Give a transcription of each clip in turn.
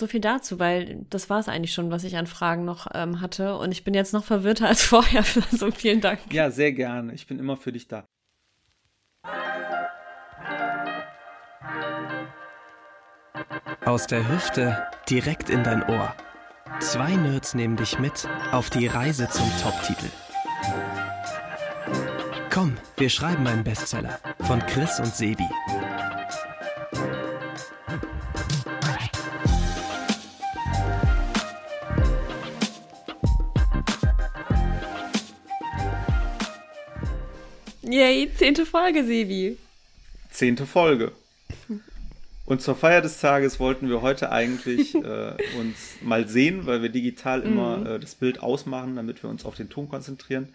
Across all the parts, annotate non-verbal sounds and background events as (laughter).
so viel dazu, weil das war es eigentlich schon, was ich an Fragen noch ähm, hatte. Und ich bin jetzt noch verwirrter (laughs) als vorher. so vielen Dank. Ja, sehr gerne. Ich bin immer für dich da. Aus der Hüfte direkt in dein Ohr. Zwei Nerds nehmen dich mit auf die Reise zum Top-Titel. Komm, wir schreiben einen Bestseller von Chris und Sebi. Yay, zehnte Folge, Sebi. Zehnte Folge. Und zur Feier des Tages wollten wir heute eigentlich (laughs) äh, uns mal sehen, weil wir digital immer mhm. äh, das Bild ausmachen, damit wir uns auf den Ton konzentrieren.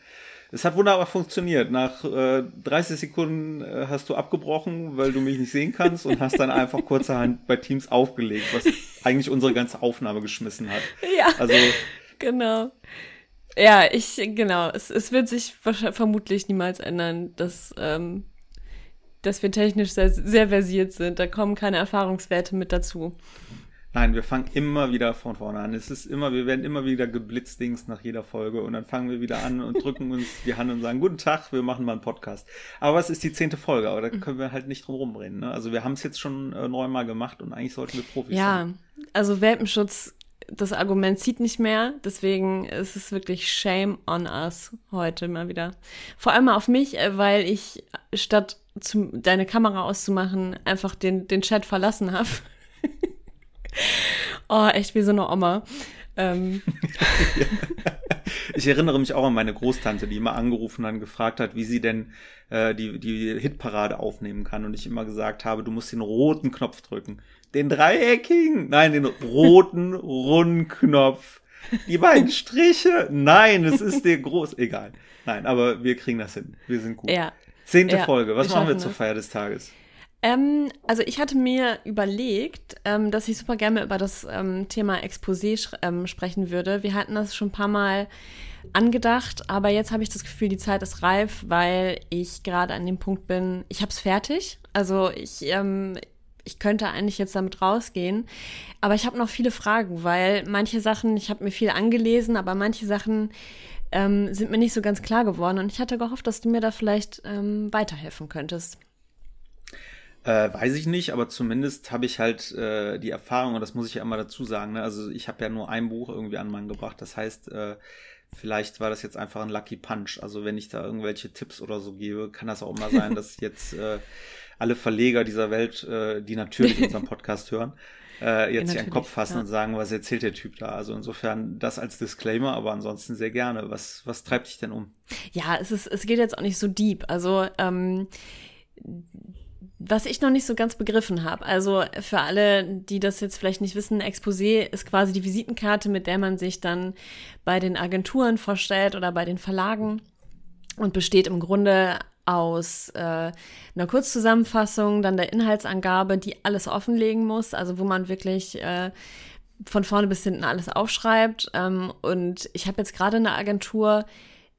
Es hat wunderbar funktioniert. Nach äh, 30 Sekunden äh, hast du abgebrochen, weil du mich nicht sehen kannst und hast dann einfach (laughs) kurzerhand bei Teams aufgelegt, was eigentlich unsere ganze Aufnahme geschmissen hat. Ja. Also genau. Ja, ich genau. Es, es wird sich vermutlich niemals ändern, dass ähm, dass wir technisch sehr, sehr versiert sind. Da kommen keine Erfahrungswerte mit dazu. Nein, wir fangen immer wieder von vorne an. Es ist immer, wir werden immer wieder geblitzdings nach jeder Folge und dann fangen wir wieder an und drücken uns die Hand und sagen, guten Tag, wir machen mal einen Podcast. Aber es ist die zehnte Folge, aber da können wir halt nicht drum rumreden. Ne? Also wir haben es jetzt schon äh, neunmal gemacht und eigentlich sollten wir Profis ja, sein. Ja, also Welpenschutz, das Argument zieht nicht mehr. Deswegen ist es wirklich shame on us heute mal wieder. Vor allem auf mich, äh, weil ich statt zu, deine Kamera auszumachen, einfach den, den Chat verlassen habe. (laughs) oh, echt wie so eine Oma. Ähm. (laughs) ich erinnere mich auch an meine Großtante, die immer angerufen und gefragt hat, wie sie denn äh, die, die Hitparade aufnehmen kann. Und ich immer gesagt habe, du musst den roten Knopf drücken. Den dreieckigen? Nein, den roten, runden Knopf. Die beiden Striche? Nein, es ist der groß. Egal. Nein, aber wir kriegen das hin. Wir sind gut. Ja, Zehnte ja, Folge. Was wir machen wir zur Feier des Tages? Ähm, also ich hatte mir überlegt, ähm, dass ich super gerne über das ähm, Thema Exposé ähm, sprechen würde. Wir hatten das schon ein paar Mal angedacht, aber jetzt habe ich das Gefühl, die Zeit ist reif, weil ich gerade an dem Punkt bin, ich habe es fertig. Also ich, ähm, ich könnte eigentlich jetzt damit rausgehen, aber ich habe noch viele Fragen, weil manche Sachen, ich habe mir viel angelesen, aber manche Sachen ähm, sind mir nicht so ganz klar geworden. Und ich hatte gehofft, dass du mir da vielleicht weiterhelfen könntest. Äh, weiß ich nicht, aber zumindest habe ich halt äh, die Erfahrung, und das muss ich ja immer dazu sagen, ne? also ich habe ja nur ein Buch irgendwie an Mann gebracht, das heißt, äh, vielleicht war das jetzt einfach ein Lucky Punch. Also wenn ich da irgendwelche Tipps oder so gebe, kann das auch immer sein, (laughs) dass jetzt äh, alle Verleger dieser Welt, äh, die natürlich unseren (laughs) Podcast hören, äh, jetzt ja, einen Kopf fassen ja. und sagen, was erzählt der Typ da. Also insofern das als Disclaimer, aber ansonsten sehr gerne. Was, was treibt dich denn um? Ja, es ist, es geht jetzt auch nicht so deep. Also, ähm, was ich noch nicht so ganz begriffen habe, also für alle, die das jetzt vielleicht nicht wissen, Exposé ist quasi die Visitenkarte, mit der man sich dann bei den Agenturen vorstellt oder bei den Verlagen und besteht im Grunde aus äh, einer Kurzzusammenfassung, dann der Inhaltsangabe, die alles offenlegen muss, also wo man wirklich äh, von vorne bis hinten alles aufschreibt. Ähm, und ich habe jetzt gerade eine Agentur,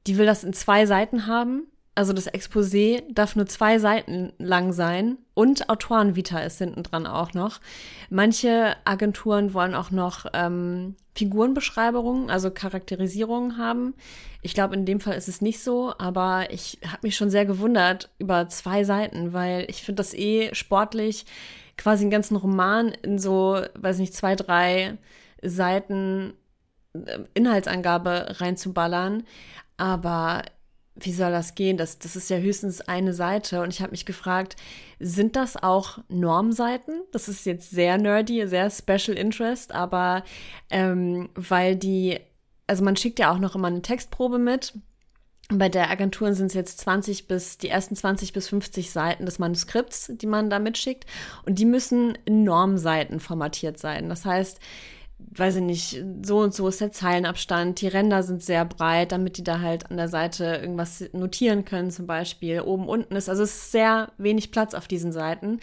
die will das in zwei Seiten haben. Also das Exposé darf nur zwei Seiten lang sein und Autorenvita ist hinten dran auch noch. Manche Agenturen wollen auch noch ähm, Figurenbeschreibungen, also Charakterisierungen haben. Ich glaube, in dem Fall ist es nicht so, aber ich habe mich schon sehr gewundert über zwei Seiten, weil ich finde das eh sportlich, quasi einen ganzen Roman in so, weiß nicht, zwei, drei Seiten äh, Inhaltsangabe reinzuballern. Aber wie soll das gehen? Das, das ist ja höchstens eine Seite. Und ich habe mich gefragt, sind das auch Normseiten? Das ist jetzt sehr nerdy, sehr Special Interest, aber ähm, weil die, also man schickt ja auch noch immer eine Textprobe mit. Bei der Agentur sind es jetzt 20 bis, die ersten 20 bis 50 Seiten des Manuskripts, die man da mitschickt. Und die müssen in Normseiten formatiert sein. Das heißt, weiß ich nicht, so und so ist der Zeilenabstand, die Ränder sind sehr breit, damit die da halt an der Seite irgendwas notieren können, zum Beispiel. Oben, unten ist, also es ist sehr wenig Platz auf diesen Seiten.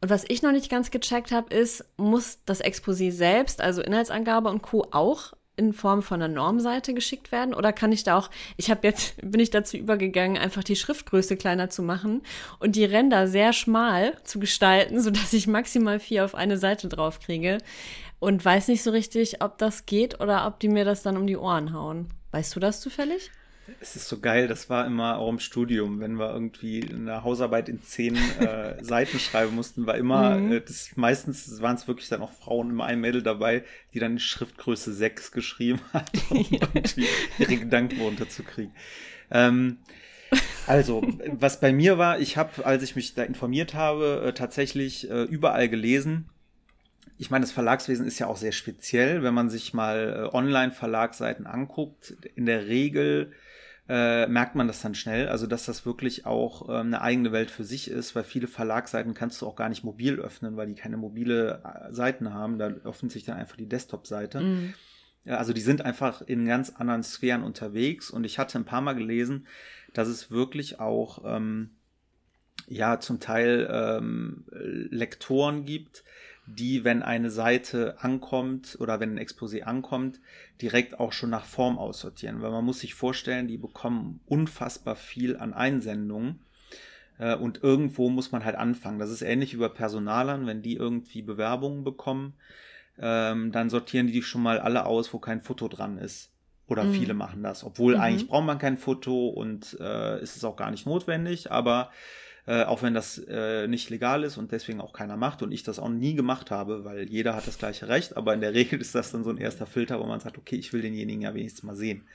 Und was ich noch nicht ganz gecheckt habe, ist, muss das Exposé selbst, also Inhaltsangabe und Co. auch in Form von einer Normseite geschickt werden? Oder kann ich da auch, ich habe jetzt, (laughs) bin ich dazu übergegangen, einfach die Schriftgröße kleiner zu machen und die Ränder sehr schmal zu gestalten, sodass ich maximal vier auf eine Seite drauf kriege. Und weiß nicht so richtig, ob das geht oder ob die mir das dann um die Ohren hauen. Weißt du das zufällig? Es ist so geil, das war immer auch im Studium, wenn wir irgendwie eine Hausarbeit in zehn äh, (laughs) Seiten schreiben mussten, war immer, mhm. äh, das meistens waren es wirklich dann auch Frauen, immer ein Mädel dabei, die dann Schriftgröße 6 geschrieben (laughs) hat, um (laughs) irgendwie ihre Gedanken runterzukriegen. Ähm, also, was bei mir war, ich habe, als ich mich da informiert habe, äh, tatsächlich äh, überall gelesen, ich meine, das Verlagswesen ist ja auch sehr speziell, wenn man sich mal äh, Online-Verlagsseiten anguckt. In der Regel äh, merkt man das dann schnell, also dass das wirklich auch ähm, eine eigene Welt für sich ist, weil viele Verlagsseiten kannst du auch gar nicht mobil öffnen, weil die keine mobile äh, Seiten haben. Da öffnet sich dann einfach die Desktop-Seite. Mhm. Also die sind einfach in ganz anderen Sphären unterwegs und ich hatte ein paar Mal gelesen, dass es wirklich auch ähm, ja zum Teil ähm, Lektoren gibt, die, wenn eine Seite ankommt oder wenn ein Exposé ankommt, direkt auch schon nach Form aussortieren. Weil man muss sich vorstellen, die bekommen unfassbar viel an Einsendungen. Äh, und irgendwo muss man halt anfangen. Das ist ähnlich wie bei Personalern, wenn die irgendwie Bewerbungen bekommen, ähm, dann sortieren die schon mal alle aus, wo kein Foto dran ist. Oder mhm. viele machen das. Obwohl mhm. eigentlich braucht man kein Foto und äh, ist es auch gar nicht notwendig, aber äh, auch wenn das äh, nicht legal ist und deswegen auch keiner macht und ich das auch nie gemacht habe, weil jeder hat das gleiche Recht, aber in der (laughs) Regel ist das dann so ein erster Filter, wo man sagt, okay, ich will denjenigen ja wenigstens mal sehen.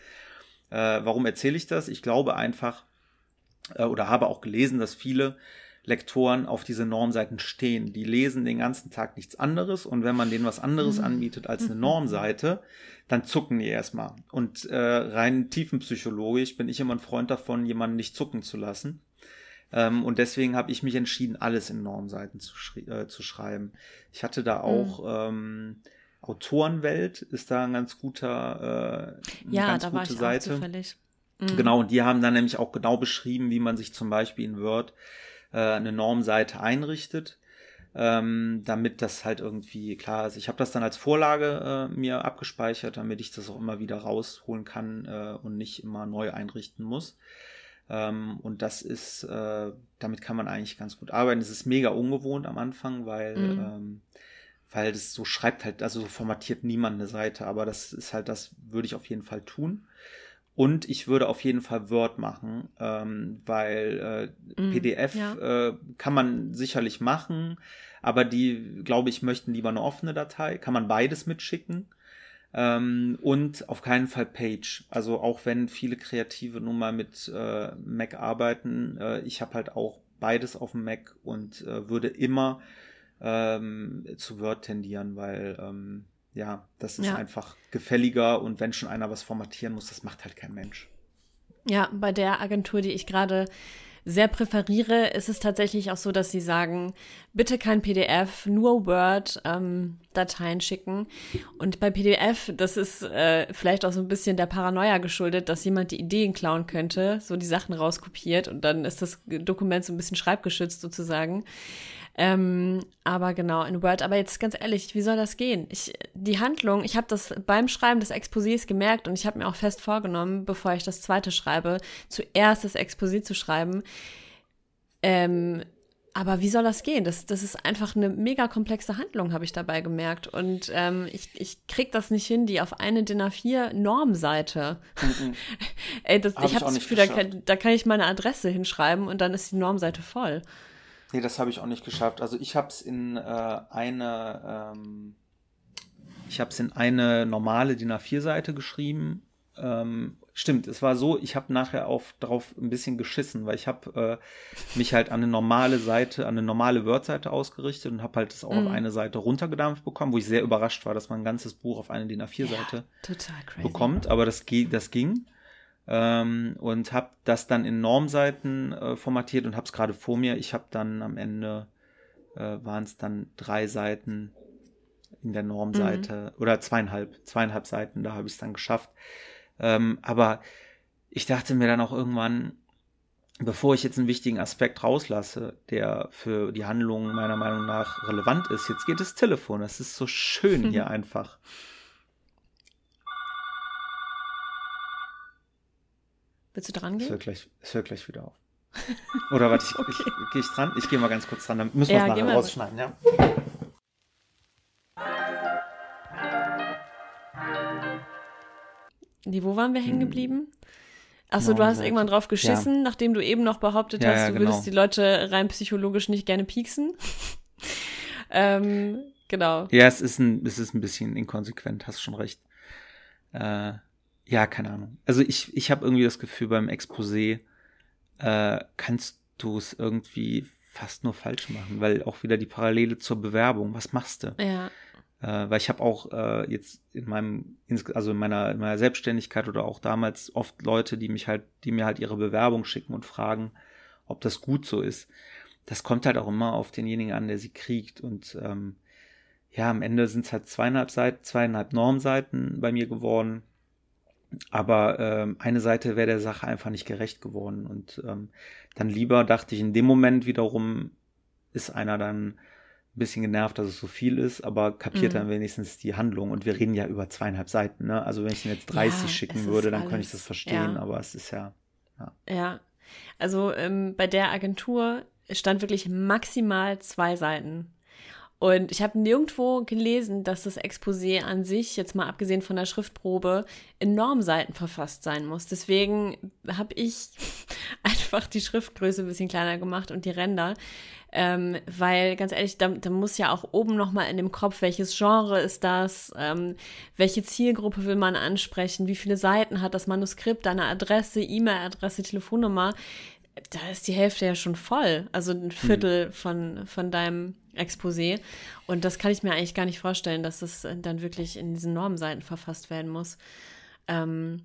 Äh, warum erzähle ich das? Ich glaube einfach äh, oder habe auch gelesen, dass viele Lektoren auf diese Normseiten stehen. Die lesen den ganzen Tag nichts anderes und wenn man denen was anderes mhm. anbietet als eine mhm. Normseite, dann zucken die erstmal. Und äh, rein tiefenpsychologisch bin ich immer ein Freund davon, jemanden nicht zucken zu lassen. Ähm, und deswegen habe ich mich entschieden, alles in Normseiten zu, äh, zu schreiben. Ich hatte da auch mhm. ähm, Autorenwelt, ist da ein ganz guter, äh, ja, ganz da gute war ich Seite. Auch zufällig. Mhm. Genau, und die haben dann nämlich auch genau beschrieben, wie man sich zum Beispiel in Word äh, eine Normseite einrichtet. Ähm, damit das halt irgendwie klar ist. Ich habe das dann als Vorlage äh, mir abgespeichert, damit ich das auch immer wieder rausholen kann äh, und nicht immer neu einrichten muss. Ähm, und das ist, äh, damit kann man eigentlich ganz gut arbeiten. Es ist mega ungewohnt am Anfang, weil, mhm. ähm, weil das so schreibt halt, also so formatiert niemand eine Seite, aber das ist halt, das würde ich auf jeden Fall tun. Und ich würde auf jeden Fall Word machen, ähm, weil äh, mm, PDF ja. äh, kann man sicherlich machen, aber die, glaube ich, möchten lieber eine offene Datei. Kann man beides mitschicken. Ähm, und auf keinen Fall Page. Also auch wenn viele Kreative nun mal mit äh, Mac arbeiten, äh, ich habe halt auch beides auf dem Mac und äh, würde immer ähm, zu Word tendieren, weil ähm, ja, das ist ja. einfach gefälliger und wenn schon einer was formatieren muss, das macht halt kein Mensch. Ja, bei der Agentur, die ich gerade sehr präferiere, ist es tatsächlich auch so, dass sie sagen, bitte kein PDF, nur Word-Dateien ähm, schicken. Und bei PDF, das ist äh, vielleicht auch so ein bisschen der Paranoia geschuldet, dass jemand die Ideen klauen könnte, so die Sachen rauskopiert und dann ist das Dokument so ein bisschen schreibgeschützt sozusagen. Ähm, aber genau, in Word. Aber jetzt ganz ehrlich, wie soll das gehen? Ich, die Handlung, ich habe das beim Schreiben des Exposés gemerkt und ich habe mir auch fest vorgenommen, bevor ich das zweite schreibe, zuerst das Exposé zu schreiben. Ähm, aber wie soll das gehen? Das, das ist einfach eine mega komplexe Handlung, habe ich dabei gemerkt. Und ähm, ich, ich krieg das nicht hin, die auf eine DIN A4 Normseite. Mhm. (laughs) Ey, das, hab ich habe das Gefühl, da kann, da kann ich meine Adresse hinschreiben und dann ist die Normseite voll. Nee, das habe ich auch nicht geschafft. Also ich habe es in äh, eine, ähm, ich habe es in eine normale DIN A4-Seite geschrieben. Ähm, stimmt, es war so, ich habe nachher auf drauf ein bisschen geschissen, weil ich habe äh, mich halt an eine normale Seite, an eine normale Word-Seite ausgerichtet und habe halt das auch mm. auf mhm. eine Seite runtergedampft bekommen, wo ich sehr überrascht war, dass man ein ganzes Buch auf eine DIN A4-Seite ja, bekommt. Aber das, das ging ähm, und habe das dann in Normseiten äh, formatiert und habe es gerade vor mir. Ich habe dann am Ende äh, waren es dann drei Seiten in der Normseite mhm. oder zweieinhalb, zweieinhalb Seiten, da habe ich es dann geschafft. Ähm, aber ich dachte mir dann auch irgendwann, bevor ich jetzt einen wichtigen Aspekt rauslasse, der für die Handlung meiner Meinung nach relevant ist, jetzt geht das Telefon. Das ist so schön hier (laughs) einfach. Willst du dran gehen? Es hört gleich, es hört gleich wieder auf. Oder warte, ich, okay. gehe ich dran? Ich gehe mal ganz kurz dran, dann müssen wir es nachher rausschneiden, ja. Nee, wo waren wir hängen hm. geblieben? Achso, genau, du hast irgendwann drauf geschissen, ja. nachdem du eben noch behauptet ja, hast, du genau. würdest die Leute rein psychologisch nicht gerne pieksen. (laughs) ähm, genau. Ja, es ist, ein, es ist ein bisschen inkonsequent, hast schon recht. Äh, ja, keine Ahnung. Also ich, ich habe irgendwie das Gefühl, beim Exposé äh, kannst du es irgendwie fast nur falsch machen, weil auch wieder die Parallele zur Bewerbung, was machst du? Ja. Äh, weil ich habe auch äh, jetzt in meinem, also in meiner, in meiner Selbstständigkeit oder auch damals oft Leute, die mich halt, die mir halt ihre Bewerbung schicken und fragen, ob das gut so ist. Das kommt halt auch immer auf denjenigen an, der sie kriegt. Und ähm, ja, am Ende sind es halt zweieinhalb Seiten, zweieinhalb Normseiten bei mir geworden. Aber ähm, eine Seite wäre der Sache einfach nicht gerecht geworden. Und ähm, dann lieber dachte ich in dem Moment wiederum, ist einer dann ein bisschen genervt, dass es so viel ist, aber kapiert mhm. dann wenigstens die Handlung. Und wir reden ja über zweieinhalb Seiten. Ne? Also wenn ich ihn jetzt 30 ja, schicken würde, dann alles, könnte ich das verstehen. Ja. Aber es ist ja. Ja, ja. also ähm, bei der Agentur stand wirklich maximal zwei Seiten. Und ich habe nirgendwo gelesen, dass das Exposé an sich, jetzt mal abgesehen von der Schriftprobe, in Normseiten verfasst sein muss. Deswegen habe ich (laughs) einfach die Schriftgröße ein bisschen kleiner gemacht und die Ränder. Ähm, weil ganz ehrlich, da, da muss ja auch oben nochmal in dem Kopf, welches Genre ist das, ähm, welche Zielgruppe will man ansprechen, wie viele Seiten hat das Manuskript, deine Adresse, E-Mail-Adresse, Telefonnummer. Da ist die Hälfte ja schon voll, also ein Viertel mhm. von, von deinem Exposé. Und das kann ich mir eigentlich gar nicht vorstellen, dass das dann wirklich in diesen Normseiten verfasst werden muss. Ähm,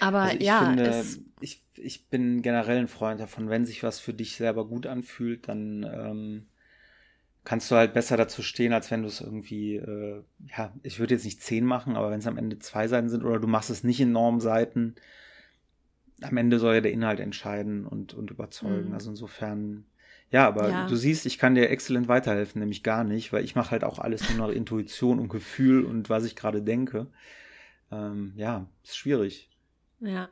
aber also ja, finde, ich, ich bin generell ein Freund davon, wenn sich was für dich selber gut anfühlt, dann ähm, kannst du halt besser dazu stehen, als wenn du es irgendwie, äh, ja, ich würde jetzt nicht zehn machen, aber wenn es am Ende zwei Seiten sind oder du machst es nicht in Normseiten, am Ende soll ja der Inhalt entscheiden und, und überzeugen. Mhm. Also insofern ja, aber ja. du siehst, ich kann dir exzellent weiterhelfen, nämlich gar nicht, weil ich mache halt auch alles nur nach Intuition und Gefühl und was ich gerade denke. Ähm, ja, ist schwierig. Ja.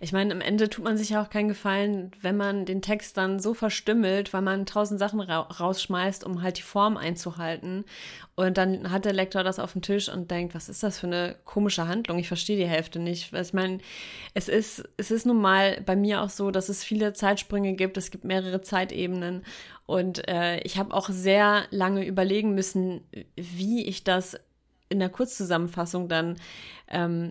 Ich meine, am Ende tut man sich ja auch keinen Gefallen, wenn man den Text dann so verstümmelt, weil man tausend Sachen ra rausschmeißt, um halt die Form einzuhalten. Und dann hat der Lektor das auf dem Tisch und denkt, was ist das für eine komische Handlung? Ich verstehe die Hälfte nicht. Ich meine, es ist, es ist nun mal bei mir auch so, dass es viele Zeitsprünge gibt. Es gibt mehrere Zeitebenen. Und äh, ich habe auch sehr lange überlegen müssen, wie ich das in der Kurzzusammenfassung dann ähm,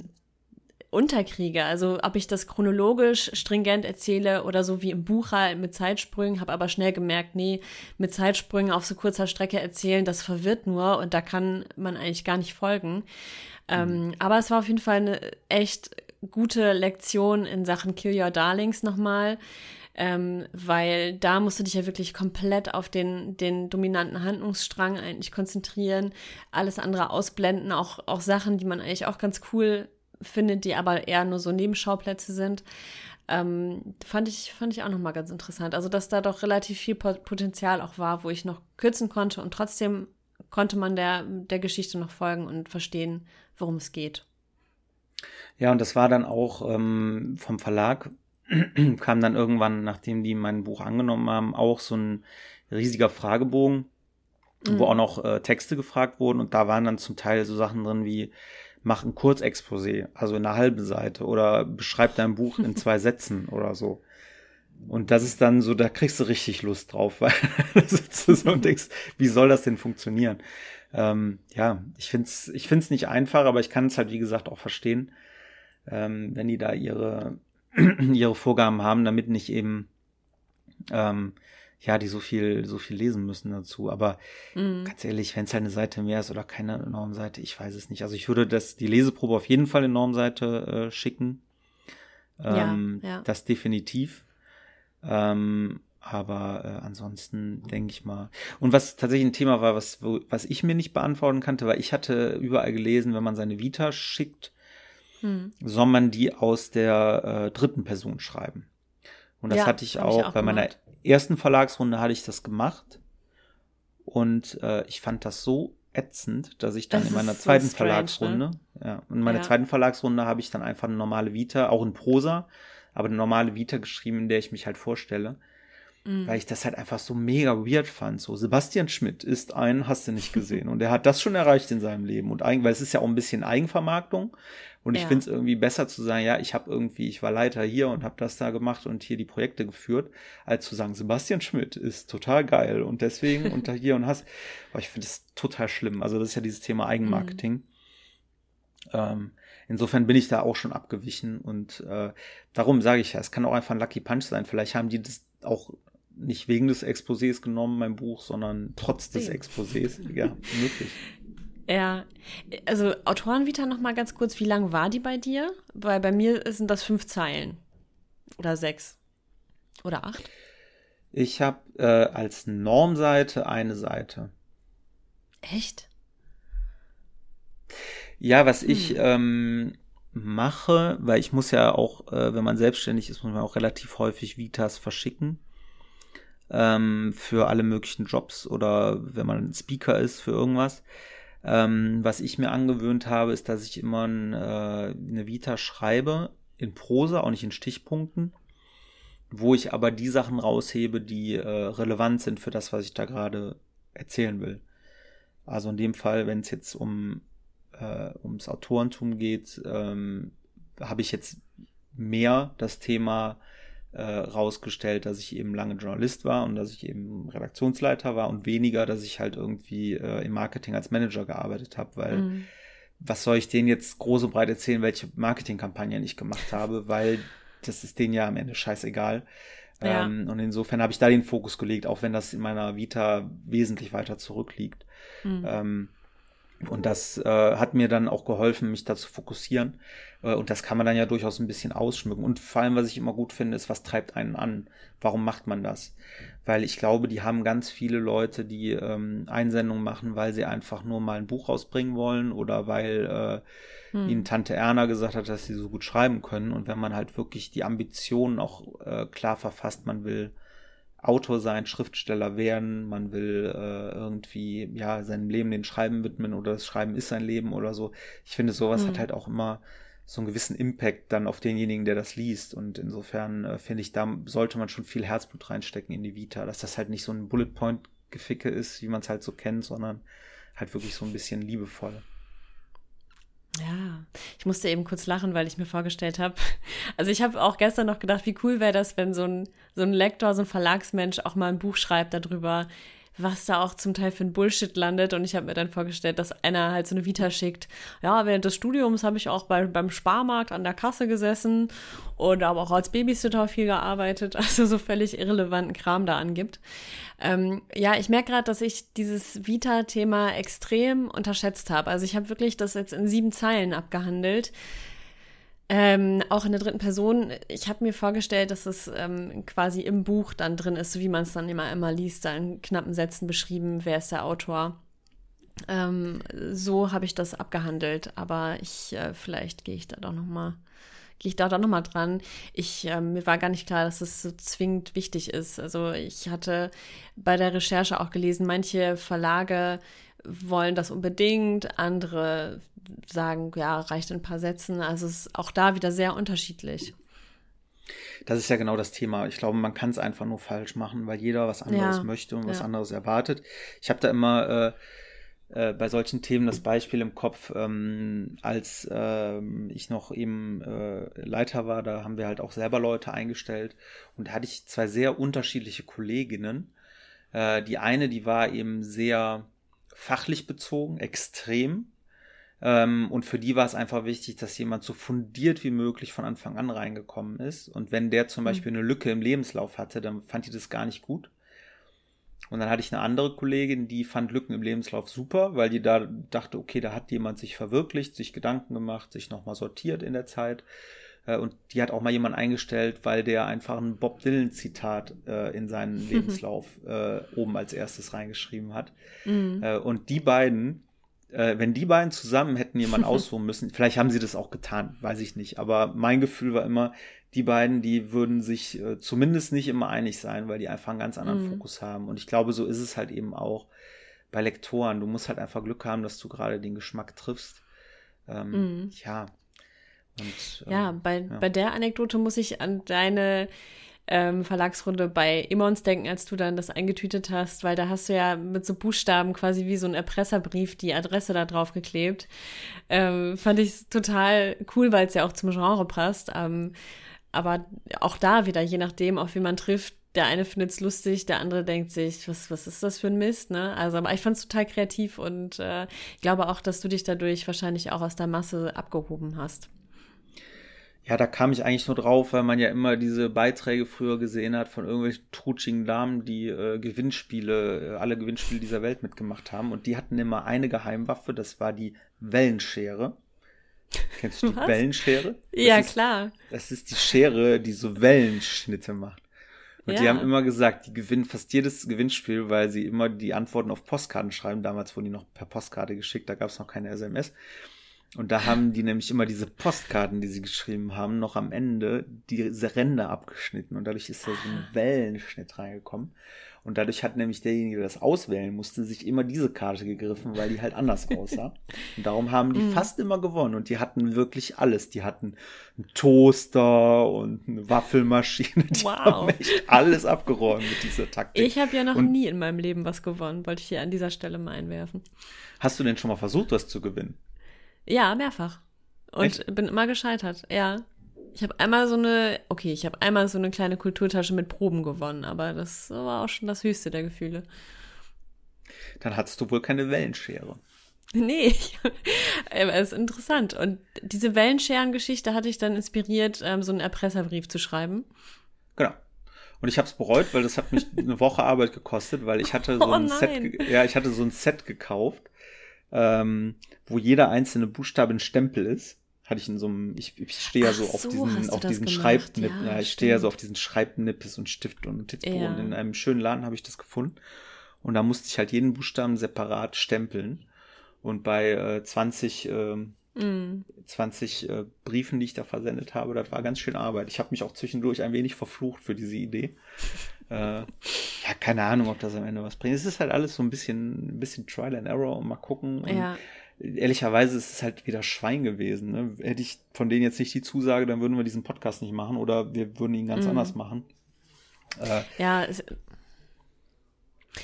unterkriege. Also ob ich das chronologisch stringent erzähle oder so wie im Buch halt mit Zeitsprüngen, habe aber schnell gemerkt, nee, mit Zeitsprüngen auf so kurzer Strecke erzählen, das verwirrt nur und da kann man eigentlich gar nicht folgen. Ähm, mhm. Ähm, aber es war auf jeden Fall eine echt gute Lektion in Sachen Kill Your Darlings nochmal. Ähm, weil da musst du dich ja wirklich komplett auf den, den dominanten Handlungsstrang eigentlich konzentrieren, alles andere ausblenden, auch, auch Sachen, die man eigentlich auch ganz cool findet, die aber eher nur so Nebenschauplätze sind. Ähm, fand ich, fand ich auch nochmal ganz interessant. Also, dass da doch relativ viel Potenzial auch war, wo ich noch kürzen konnte und trotzdem konnte man der, der Geschichte noch folgen und verstehen, worum es geht. Ja, und das war dann auch ähm, vom Verlag, (clears throat) kam dann irgendwann, nachdem die mein Buch angenommen haben, auch so ein riesiger Fragebogen, mhm. wo auch noch äh, Texte gefragt wurden und da waren dann zum Teil so Sachen drin wie, mach ein Kurzexposé, also in einer halben Seite oder beschreib dein Buch in zwei (laughs) Sätzen oder so. Und das ist dann so, da kriegst du richtig Lust drauf, weil (laughs) da sitzt du so und denkst, wie soll das denn funktionieren? Ähm, ja, ich find's, ich find's nicht einfach, aber ich kann es halt, wie gesagt, auch verstehen, ähm, wenn die da ihre, (clears throat) ihre Vorgaben haben, damit nicht eben ähm, ja, die so viel, so viel lesen müssen dazu. Aber mhm. ganz ehrlich, wenn es halt eine Seite mehr ist oder keine Normseite, ich weiß es nicht. Also ich würde das, die Leseprobe auf jeden Fall in Normseite äh, schicken. Ähm, ja, ja. Das definitiv. Ähm, aber äh, ansonsten denke ich mal. Und was tatsächlich ein Thema war, was, wo, was ich mir nicht beantworten kannte, weil ich hatte überall gelesen, wenn man seine Vita schickt, hm. soll man die aus der äh, dritten Person schreiben. Und das ja, hatte ich auch, ich auch bei meiner ersten Verlagsrunde hatte ich das gemacht und äh, ich fand das so ätzend, dass ich dann das in meiner zweiten so strange, Verlagsrunde, ne? ja, in meiner ja. zweiten Verlagsrunde habe ich dann einfach eine normale Vita, auch in Prosa, aber eine normale Vita geschrieben, in der ich mich halt vorstelle. Mhm. weil ich das halt einfach so mega weird fand. So, Sebastian Schmidt ist ein, hast du nicht gesehen. Und er hat das schon erreicht in seinem Leben. Und eigentlich, weil es ist ja auch ein bisschen Eigenvermarktung. Und ich ja. finde es irgendwie besser zu sagen, ja, ich habe irgendwie, ich war Leiter hier und habe das da gemacht und hier die Projekte geführt, als zu sagen, Sebastian Schmidt ist total geil und deswegen unter (laughs) hier und hast. Aber ich finde es total schlimm. Also das ist ja dieses Thema Eigenmarketing. Mhm. Ähm, insofern bin ich da auch schon abgewichen und äh, darum sage ich ja, es kann auch einfach ein Lucky Punch sein. Vielleicht haben die das auch nicht wegen des Exposés genommen, mein Buch, sondern trotz des Exposés. Ja, möglich. (laughs) Ja, also Autorenvita noch mal ganz kurz, wie lang war die bei dir? Weil bei mir sind das fünf Zeilen oder sechs oder acht. Ich habe äh, als Normseite eine Seite. Echt? Ja, was hm. ich ähm, mache, weil ich muss ja auch, äh, wenn man selbstständig ist, muss man auch relativ häufig Vitas verschicken ähm, für alle möglichen Jobs oder wenn man Speaker ist für irgendwas. Ähm, was ich mir angewöhnt habe, ist, dass ich immer ein, äh, eine Vita schreibe, in Prosa, auch nicht in Stichpunkten, wo ich aber die Sachen raushebe, die äh, relevant sind für das, was ich da gerade erzählen will. Also in dem Fall, wenn es jetzt um äh, ums Autorentum geht, ähm, habe ich jetzt mehr das Thema äh, rausgestellt, dass ich eben lange Journalist war und dass ich eben Redaktionsleiter war und weniger, dass ich halt irgendwie äh, im Marketing als Manager gearbeitet habe, weil mhm. was soll ich denen jetzt groß und breit erzählen, welche Marketingkampagnen ich gemacht habe, weil das ist denen ja am Ende scheißegal. Ja. Ähm, und insofern habe ich da den Fokus gelegt, auch wenn das in meiner Vita wesentlich weiter zurückliegt. Mhm. Ähm, und das äh, hat mir dann auch geholfen, mich da zu fokussieren. Äh, und das kann man dann ja durchaus ein bisschen ausschmücken. Und vor allem, was ich immer gut finde, ist, was treibt einen an? Warum macht man das? Weil ich glaube, die haben ganz viele Leute, die ähm, Einsendungen machen, weil sie einfach nur mal ein Buch rausbringen wollen oder weil äh, hm. ihnen Tante Erna gesagt hat, dass sie so gut schreiben können. Und wenn man halt wirklich die Ambitionen auch äh, klar verfasst, man will Autor sein, Schriftsteller werden, man will äh, irgendwie ja seinem Leben den Schreiben widmen oder das Schreiben ist sein Leben oder so. Ich finde, sowas mhm. hat halt auch immer so einen gewissen Impact dann auf denjenigen, der das liest. Und insofern äh, finde ich, da sollte man schon viel Herzblut reinstecken in die Vita, dass das halt nicht so ein Bullet Point Geficke ist, wie man es halt so kennt, sondern halt wirklich so ein bisschen liebevoll. Ja, ich musste eben kurz lachen, weil ich mir vorgestellt habe. (laughs) Also ich habe auch gestern noch gedacht, wie cool wäre das, wenn so ein, so ein Lektor, so ein Verlagsmensch auch mal ein Buch schreibt darüber, was da auch zum Teil für ein Bullshit landet. Und ich habe mir dann vorgestellt, dass einer halt so eine Vita schickt. Ja, während des Studiums habe ich auch bei, beim Sparmarkt an der Kasse gesessen und aber auch als Babysitter viel gearbeitet. (laughs) Also so völlig irrelevanten Kram da angibt. Ähm, ja, ich merke gerade, dass ich dieses Vita-Thema extrem unterschätzt habe. Also ich habe wirklich das jetzt in sieben Zeilen abgehandelt. Ähm, auch in der dritten Person. Ich habe mir vorgestellt, dass es ähm, quasi im Buch dann drin ist, so wie man es dann immer immer liest, da in knappen Sätzen beschrieben, wer ist der Autor. Ähm, so habe ich das abgehandelt, aber ich äh, vielleicht gehe ich da doch noch mal gehe ich da doch noch mal dran. Ich äh, mir war gar nicht klar, dass es so zwingend wichtig ist. Also ich hatte bei der Recherche auch gelesen, manche Verlage wollen das unbedingt, andere sagen, ja, reicht in ein paar Sätzen. Also es ist auch da wieder sehr unterschiedlich. Das ist ja genau das Thema. Ich glaube, man kann es einfach nur falsch machen, weil jeder was anderes ja, möchte und was anderes erwartet. Ich habe da immer äh, äh, bei solchen Themen das Beispiel im Kopf, ähm, als äh, ich noch eben äh, Leiter war, da haben wir halt auch selber Leute eingestellt und da hatte ich zwei sehr unterschiedliche Kolleginnen. Äh, die eine, die war eben sehr fachlich bezogen, extrem. Ähm, und für die war es einfach wichtig, dass jemand so fundiert wie möglich von Anfang an reingekommen ist. Und wenn der zum mhm. Beispiel eine Lücke im Lebenslauf hatte, dann fand die das gar nicht gut. Und dann hatte ich eine andere Kollegin, die fand Lücken im Lebenslauf super, weil die da dachte, okay, da hat jemand sich verwirklicht, sich Gedanken gemacht, sich nochmal sortiert in der Zeit. Äh, und die hat auch mal jemand eingestellt, weil der einfach ein Bob Dylan-Zitat äh, in seinen (laughs) Lebenslauf äh, oben als erstes reingeschrieben hat. Mhm. Äh, und die beiden, äh, wenn die beiden zusammen hätten jemanden (laughs) aussuchen müssen, vielleicht haben sie das auch getan, weiß ich nicht. Aber mein Gefühl war immer, die beiden, die würden sich äh, zumindest nicht immer einig sein, weil die einfach einen ganz anderen mhm. Fokus haben. Und ich glaube, so ist es halt eben auch bei Lektoren. Du musst halt einfach Glück haben, dass du gerade den Geschmack triffst. Ähm, mhm. Ja, und, ja, ähm, bei, ja. bei der Anekdote muss ich an deine ähm, Verlagsrunde bei Immons denken, als du dann das eingetütet hast, weil da hast du ja mit so Buchstaben quasi wie so ein Erpresserbrief die Adresse da drauf geklebt. Ähm, fand ich total cool, weil es ja auch zum Genre passt. Ähm, aber auch da wieder, je nachdem, auf wen man trifft, der eine findet es lustig, der andere denkt sich, was, was ist das für ein Mist, ne? Also, aber ich fand es total kreativ und äh, glaube auch, dass du dich dadurch wahrscheinlich auch aus der Masse abgehoben hast. Ja, da kam ich eigentlich nur drauf, weil man ja immer diese Beiträge früher gesehen hat von irgendwelchen trutschigen Damen, die äh, Gewinnspiele, äh, alle Gewinnspiele dieser Welt mitgemacht haben. Und die hatten immer eine Geheimwaffe, das war die Wellenschere. Kennst du die Was? Wellenschere? Das ja, ist, klar. Das ist die Schere, die so Wellenschnitte macht. Und ja. die haben immer gesagt, die gewinnen fast jedes Gewinnspiel, weil sie immer die Antworten auf Postkarten schreiben. Damals wurden die noch per Postkarte geschickt, da gab es noch keine SMS. Und da haben die nämlich immer diese Postkarten, die sie geschrieben haben, noch am Ende diese Ränder abgeschnitten. Und dadurch ist da so ein Wellenschnitt reingekommen. Und dadurch hat nämlich derjenige, der das auswählen musste, sich immer diese Karte gegriffen, weil die halt anders aussah. (laughs) Und darum haben die mm. fast immer gewonnen. Und die hatten wirklich alles. Die hatten einen Toaster und eine Waffelmaschine. Die wow. haben echt alles abgeräumt mit dieser Taktik. Ich habe ja noch und nie in meinem Leben was gewonnen, wollte ich hier an dieser Stelle mal einwerfen. Hast du denn schon mal versucht, was zu gewinnen? Ja, mehrfach. Und Echt? bin immer gescheitert, ja. Ich habe einmal so eine, okay, ich habe einmal so eine kleine Kulturtasche mit Proben gewonnen, aber das war auch schon das höchste der Gefühle. Dann hattest du wohl keine Wellenschere. (laughs) Nee, (laughs) aber es ist interessant. Und diese Wellenscheren-Geschichte hatte ich dann inspiriert, ähm, so einen Erpresserbrief zu schreiben. Genau. Und ich habe es bereut, weil das hat mich (laughs) eine Woche Arbeit gekostet, weil ich hatte so oh, ein Set, ja, ich hatte so ein Set gekauft ähm, wo jeder einzelne Buchstabe ein Stempel ist. Hatte ich in so einem, ich, ich stehe ja so, so, auf diesen, auf diesen Schreibnipp, ja, ja, ich stehe ja so auf diesen Schreibnippes und Stift und Notizboden. Ja. In einem schönen Laden habe ich das gefunden. Und da musste ich halt jeden Buchstaben separat stempeln. Und bei äh, 20, äh, mm. 20 äh, Briefen, die ich da versendet habe, das war ganz schön Arbeit. Ich habe mich auch zwischendurch ein wenig verflucht für diese Idee. Äh, ja, keine Ahnung, ob das am Ende was bringt. Es ist halt alles so ein bisschen, ein bisschen Trial and Error und mal gucken. Und ja. Ehrlicherweise ist es halt wieder Schwein gewesen. Ne? Hätte ich von denen jetzt nicht die Zusage, dann würden wir diesen Podcast nicht machen oder wir würden ihn ganz mhm. anders machen. Äh, ja, es,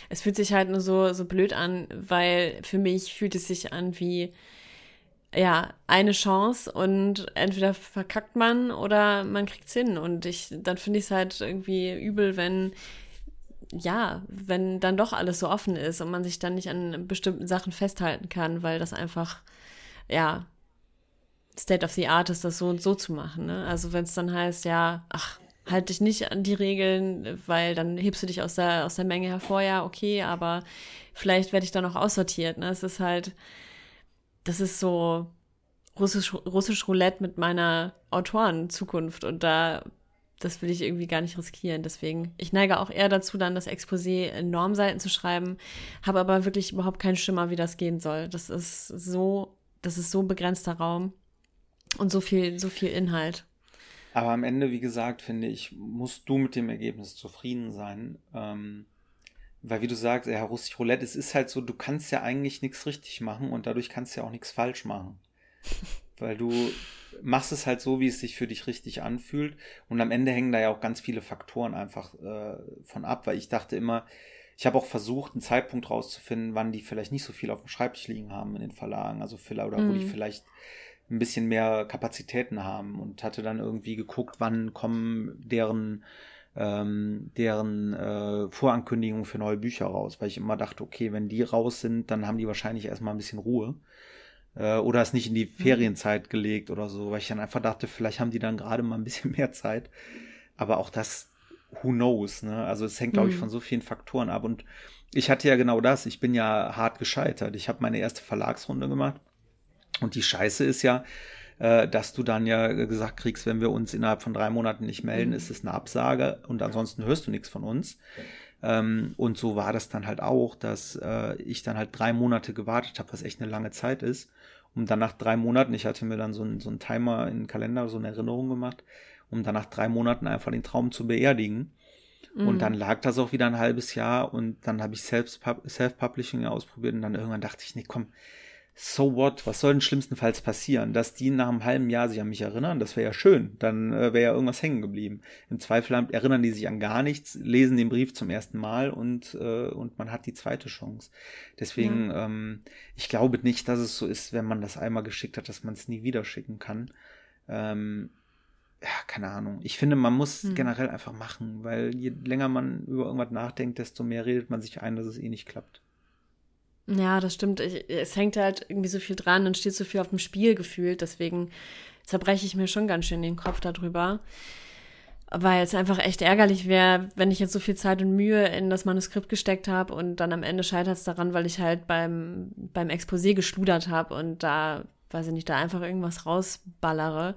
es fühlt sich halt nur so, so blöd an, weil für mich fühlt es sich an wie, ja, eine Chance und entweder verkackt man oder man kriegt's hin. Und ich, dann finde ich es halt irgendwie übel, wenn, ja, wenn dann doch alles so offen ist und man sich dann nicht an bestimmten Sachen festhalten kann, weil das einfach, ja, State of the Art ist, das so und so zu machen. Ne? Also wenn es dann heißt, ja, ach, halt dich nicht an die Regeln, weil dann hebst du dich aus der, aus der Menge hervor, ja, okay, aber vielleicht werde ich dann auch aussortiert. Ne? Es ist halt, das ist so russisch, russisch Roulette mit meiner Autorenzukunft und da, das will ich irgendwie gar nicht riskieren. Deswegen, ich neige auch eher dazu, dann das Exposé in Normseiten zu schreiben, habe aber wirklich überhaupt keinen Schimmer, wie das gehen soll. Das ist so, das ist so begrenzter Raum und so viel, so viel Inhalt. Aber am Ende, wie gesagt, finde ich, musst du mit dem Ergebnis zufrieden sein. Ähm, weil wie du sagst, ja, russisch Roulette, es ist halt so, du kannst ja eigentlich nichts richtig machen und dadurch kannst du ja auch nichts falsch machen. (laughs) weil du machst es halt so, wie es sich für dich richtig anfühlt und am Ende hängen da ja auch ganz viele Faktoren einfach äh, von ab, weil ich dachte immer, ich habe auch versucht, einen Zeitpunkt rauszufinden, wann die vielleicht nicht so viel auf dem Schreibtisch liegen haben in den Verlagen, also oder mhm. wo die mhm. vielleicht ein bisschen mehr Kapazitäten haben und hatte dann irgendwie geguckt, wann kommen deren ähm, deren äh, Vorankündigungen für neue Bücher raus, weil ich immer dachte, okay, wenn die raus sind, dann haben die wahrscheinlich erstmal ein bisschen Ruhe äh, oder es nicht in die mhm. Ferienzeit gelegt oder so, weil ich dann einfach dachte, vielleicht haben die dann gerade mal ein bisschen (laughs) mehr Zeit. Aber auch das, who knows, ne? Also es hängt, glaube ich, mhm. von so vielen Faktoren ab. Und ich hatte ja genau das. Ich bin ja hart gescheitert. Ich habe meine erste Verlagsrunde gemacht. Und die Scheiße ist ja, äh, dass du dann ja gesagt kriegst, wenn wir uns innerhalb von drei Monaten nicht melden, mhm. ist es eine Absage und ansonsten hörst du nichts von uns. Ähm, und so war das dann halt auch, dass äh, ich dann halt drei Monate gewartet habe, was echt eine lange Zeit ist. Und dann nach drei Monaten, ich hatte mir dann so ein, so ein Timer in den Kalender, so eine Erinnerung gemacht, um dann nach drei Monaten einfach den Traum zu beerdigen. Mhm. Und dann lag das auch wieder ein halbes Jahr und dann habe ich Self-Publishing ausprobiert und dann irgendwann dachte ich, nee, komm, so what, was soll denn schlimmstenfalls passieren? Dass die nach einem halben Jahr sich an mich erinnern, das wäre ja schön. Dann äh, wäre ja irgendwas hängen geblieben. Im Zweifel erinnern die sich an gar nichts, lesen den Brief zum ersten Mal und, äh, und man hat die zweite Chance. Deswegen, ja. ähm, ich glaube nicht, dass es so ist, wenn man das einmal geschickt hat, dass man es nie wieder schicken kann. Ähm, ja, keine Ahnung. Ich finde, man muss hm. generell einfach machen, weil je länger man über irgendwas nachdenkt, desto mehr redet man sich ein, dass es eh nicht klappt. Ja, das stimmt. Ich, es hängt halt irgendwie so viel dran und steht so viel auf dem Spiel gefühlt. Deswegen zerbreche ich mir schon ganz schön den Kopf darüber. Weil es einfach echt ärgerlich wäre, wenn ich jetzt so viel Zeit und Mühe in das Manuskript gesteckt habe und dann am Ende scheitert es daran, weil ich halt beim, beim Exposé geschludert habe und da, weiß ich nicht, da einfach irgendwas rausballere.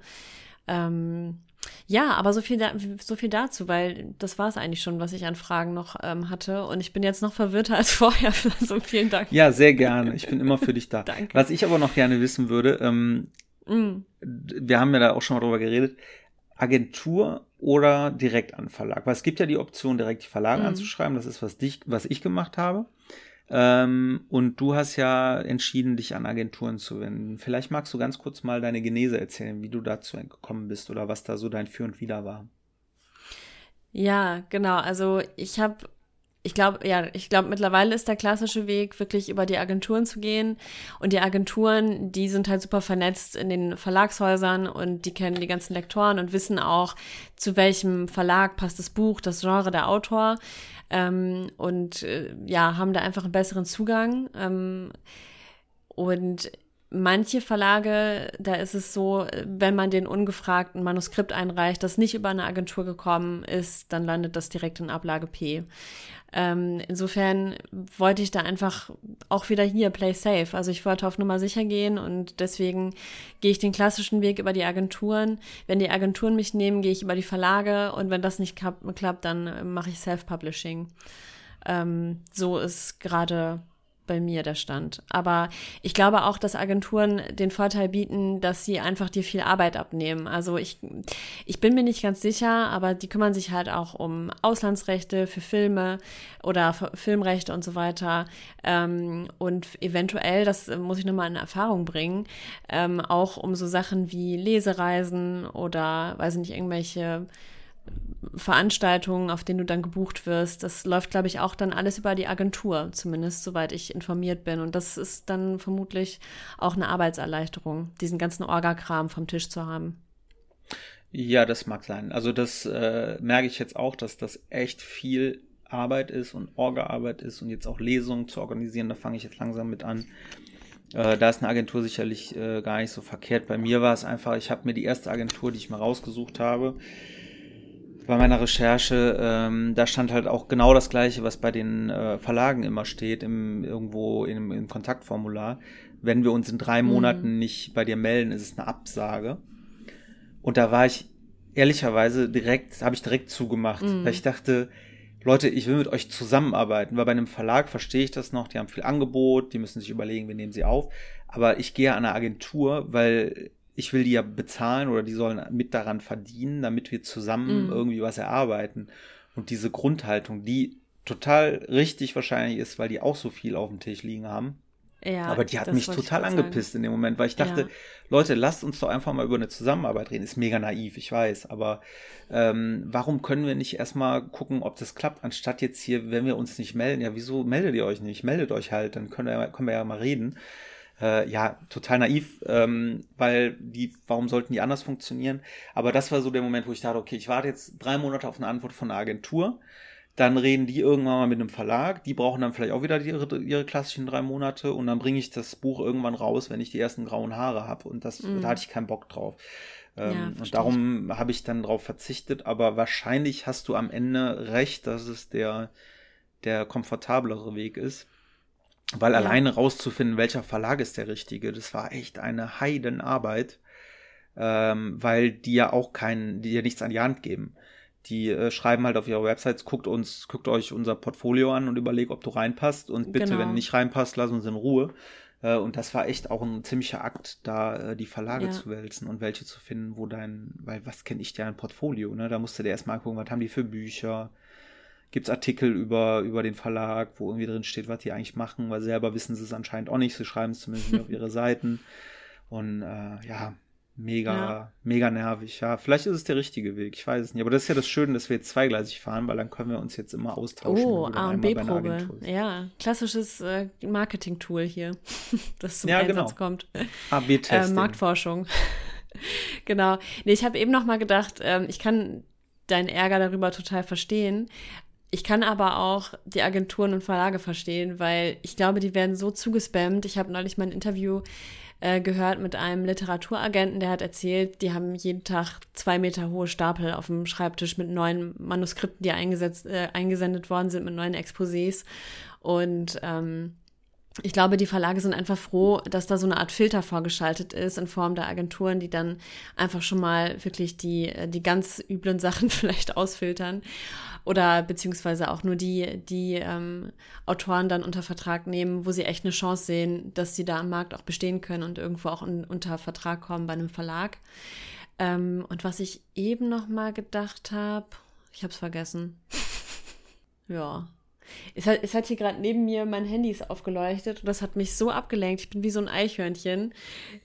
Ähm, ja, aber so viel, da, so viel dazu, weil das war es eigentlich schon, was ich an Fragen noch ähm, hatte. Und ich bin jetzt noch verwirrter als (laughs) vorher. so vielen Dank. Ja, sehr gerne. Ich bin immer für dich da. (laughs) Danke. Was ich aber noch gerne wissen würde, ähm, mm. wir haben ja da auch schon mal drüber geredet, Agentur oder direkt an Verlag. Weil es gibt ja die Option, direkt die Verlage mm. anzuschreiben. Das ist, was, dich, was ich gemacht habe. Ähm, und du hast ja entschieden, dich an Agenturen zu wenden. Vielleicht magst du ganz kurz mal deine Genese erzählen, wie du dazu gekommen bist oder was da so dein Für und Wider war. Ja, genau. Also ich habe ich glaube, ja, ich glaube, mittlerweile ist der klassische Weg, wirklich über die Agenturen zu gehen. Und die Agenturen, die sind halt super vernetzt in den Verlagshäusern und die kennen die ganzen Lektoren und wissen auch, zu welchem Verlag passt das Buch, das Genre, der Autor ähm, und äh, ja, haben da einfach einen besseren Zugang. Ähm, und manche Verlage, da ist es so, wenn man den ungefragten Manuskript einreicht, das nicht über eine Agentur gekommen ist, dann landet das direkt in Ablage P. Ähm, insofern wollte ich da einfach auch wieder hier play safe. Also ich wollte auf Nummer sicher gehen und deswegen gehe ich den klassischen Weg über die Agenturen. Wenn die Agenturen mich nehmen, gehe ich über die Verlage und wenn das nicht klappt, dann mache ich Self-Publishing. Ähm, so ist gerade bei mir der Stand. Aber ich glaube auch, dass Agenturen den Vorteil bieten, dass sie einfach dir viel Arbeit abnehmen. Also ich, ich bin mir nicht ganz sicher, aber die kümmern sich halt auch um Auslandsrechte für Filme oder Filmrechte und so weiter. Ähm, und eventuell, das muss ich nochmal in Erfahrung bringen, ähm, auch um so Sachen wie Lesereisen oder, weiß ich nicht, irgendwelche Veranstaltungen, auf denen du dann gebucht wirst. Das läuft, glaube ich, auch dann alles über die Agentur, zumindest soweit ich informiert bin. Und das ist dann vermutlich auch eine Arbeitserleichterung, diesen ganzen Orgakram vom Tisch zu haben. Ja, das mag sein. Also das äh, merke ich jetzt auch, dass das echt viel Arbeit ist und Orga-Arbeit ist und jetzt auch Lesungen zu organisieren. Da fange ich jetzt langsam mit an. Äh, da ist eine Agentur sicherlich äh, gar nicht so verkehrt. Bei mir war es einfach, ich habe mir die erste Agentur, die ich mir rausgesucht habe, bei meiner Recherche, ähm, da stand halt auch genau das Gleiche, was bei den äh, Verlagen immer steht, im, irgendwo im, im Kontaktformular. Wenn wir uns in drei mhm. Monaten nicht bei dir melden, ist es eine Absage. Und da war ich ehrlicherweise direkt, habe ich direkt zugemacht, mhm. weil ich dachte, Leute, ich will mit euch zusammenarbeiten, weil bei einem Verlag verstehe ich das noch, die haben viel Angebot, die müssen sich überlegen, wir nehmen sie auf. Aber ich gehe an eine Agentur, weil ich will die ja bezahlen oder die sollen mit daran verdienen, damit wir zusammen mhm. irgendwie was erarbeiten. Und diese Grundhaltung, die total richtig wahrscheinlich ist, weil die auch so viel auf dem Tisch liegen haben. Ja, aber die hat mich total angepisst sagen. in dem Moment, weil ich dachte, ja. Leute, lasst uns doch einfach mal über eine Zusammenarbeit reden. Ist mega naiv, ich weiß, aber ähm, warum können wir nicht erstmal gucken, ob das klappt, anstatt jetzt hier, wenn wir uns nicht melden, ja, wieso meldet ihr euch nicht? Meldet euch halt, dann können wir, können wir ja mal reden äh, ja, total naiv, ähm, weil die, warum sollten die anders funktionieren? Aber das war so der Moment, wo ich dachte, okay, ich warte jetzt drei Monate auf eine Antwort von einer Agentur. Dann reden die irgendwann mal mit einem Verlag. Die brauchen dann vielleicht auch wieder ihre, ihre klassischen drei Monate. Und dann bringe ich das Buch irgendwann raus, wenn ich die ersten grauen Haare habe. Und das, mm. da hatte ich keinen Bock drauf. Ähm, ja, und darum habe ich dann drauf verzichtet. Aber wahrscheinlich hast du am Ende recht, dass es der, der komfortablere Weg ist. Weil ja. alleine rauszufinden, welcher Verlag ist der richtige, das war echt eine Heidenarbeit, ähm, weil die ja auch keinen, die ja nichts an die Hand geben. Die äh, schreiben halt auf ihrer Websites, guckt uns, guckt euch unser Portfolio an und überlegt, ob du reinpasst und bitte, genau. wenn du nicht reinpasst, lass uns in Ruhe. Äh, und das war echt auch ein ziemlicher Akt, da äh, die Verlage ja. zu wälzen und welche zu finden, wo dein, weil was kenne ich dir ein Portfolio, ne? Da musst du dir erstmal gucken, was haben die für Bücher, gibt es Artikel über, über den Verlag, wo irgendwie drin steht, was die eigentlich machen, weil selber wissen sie es anscheinend auch nicht. Sie schreiben es zumindest nicht auf ihre (laughs) Seiten. Und äh, ja, mega, ja. mega nervig. Ja, vielleicht ist es der richtige Weg. Ich weiß es nicht. Aber das ist ja das Schöne, dass wir jetzt zweigleisig fahren, weil dann können wir uns jetzt immer austauschen. Oh, A und B-Probe. Ja, klassisches äh, Marketing-Tool hier, (laughs) das zum ja, Einsatz genau. kommt. A-B-Testing. Äh, Marktforschung. (laughs) genau. Nee, ich habe eben noch mal gedacht, ähm, ich kann deinen Ärger darüber total verstehen. Ich kann aber auch die Agenturen und Verlage verstehen, weil ich glaube, die werden so zugespammt. Ich habe neulich mein Interview äh, gehört mit einem Literaturagenten, der hat erzählt, die haben jeden Tag zwei Meter hohe Stapel auf dem Schreibtisch mit neuen Manuskripten, die eingesetzt, äh, eingesendet worden sind, mit neuen Exposés. Und ähm, ich glaube, die Verlage sind einfach froh, dass da so eine Art Filter vorgeschaltet ist in Form der Agenturen, die dann einfach schon mal wirklich die, die ganz üblen Sachen (laughs) vielleicht ausfiltern oder beziehungsweise auch nur die, die ähm, Autoren dann unter Vertrag nehmen, wo sie echt eine Chance sehen, dass sie da am Markt auch bestehen können und irgendwo auch in, unter Vertrag kommen bei einem Verlag. Ähm, und was ich eben noch mal gedacht habe, ich habe es vergessen. (laughs) ja, es hat, es hat hier gerade neben mir mein Handy ist aufgeleuchtet und das hat mich so abgelenkt. Ich bin wie so ein Eichhörnchen,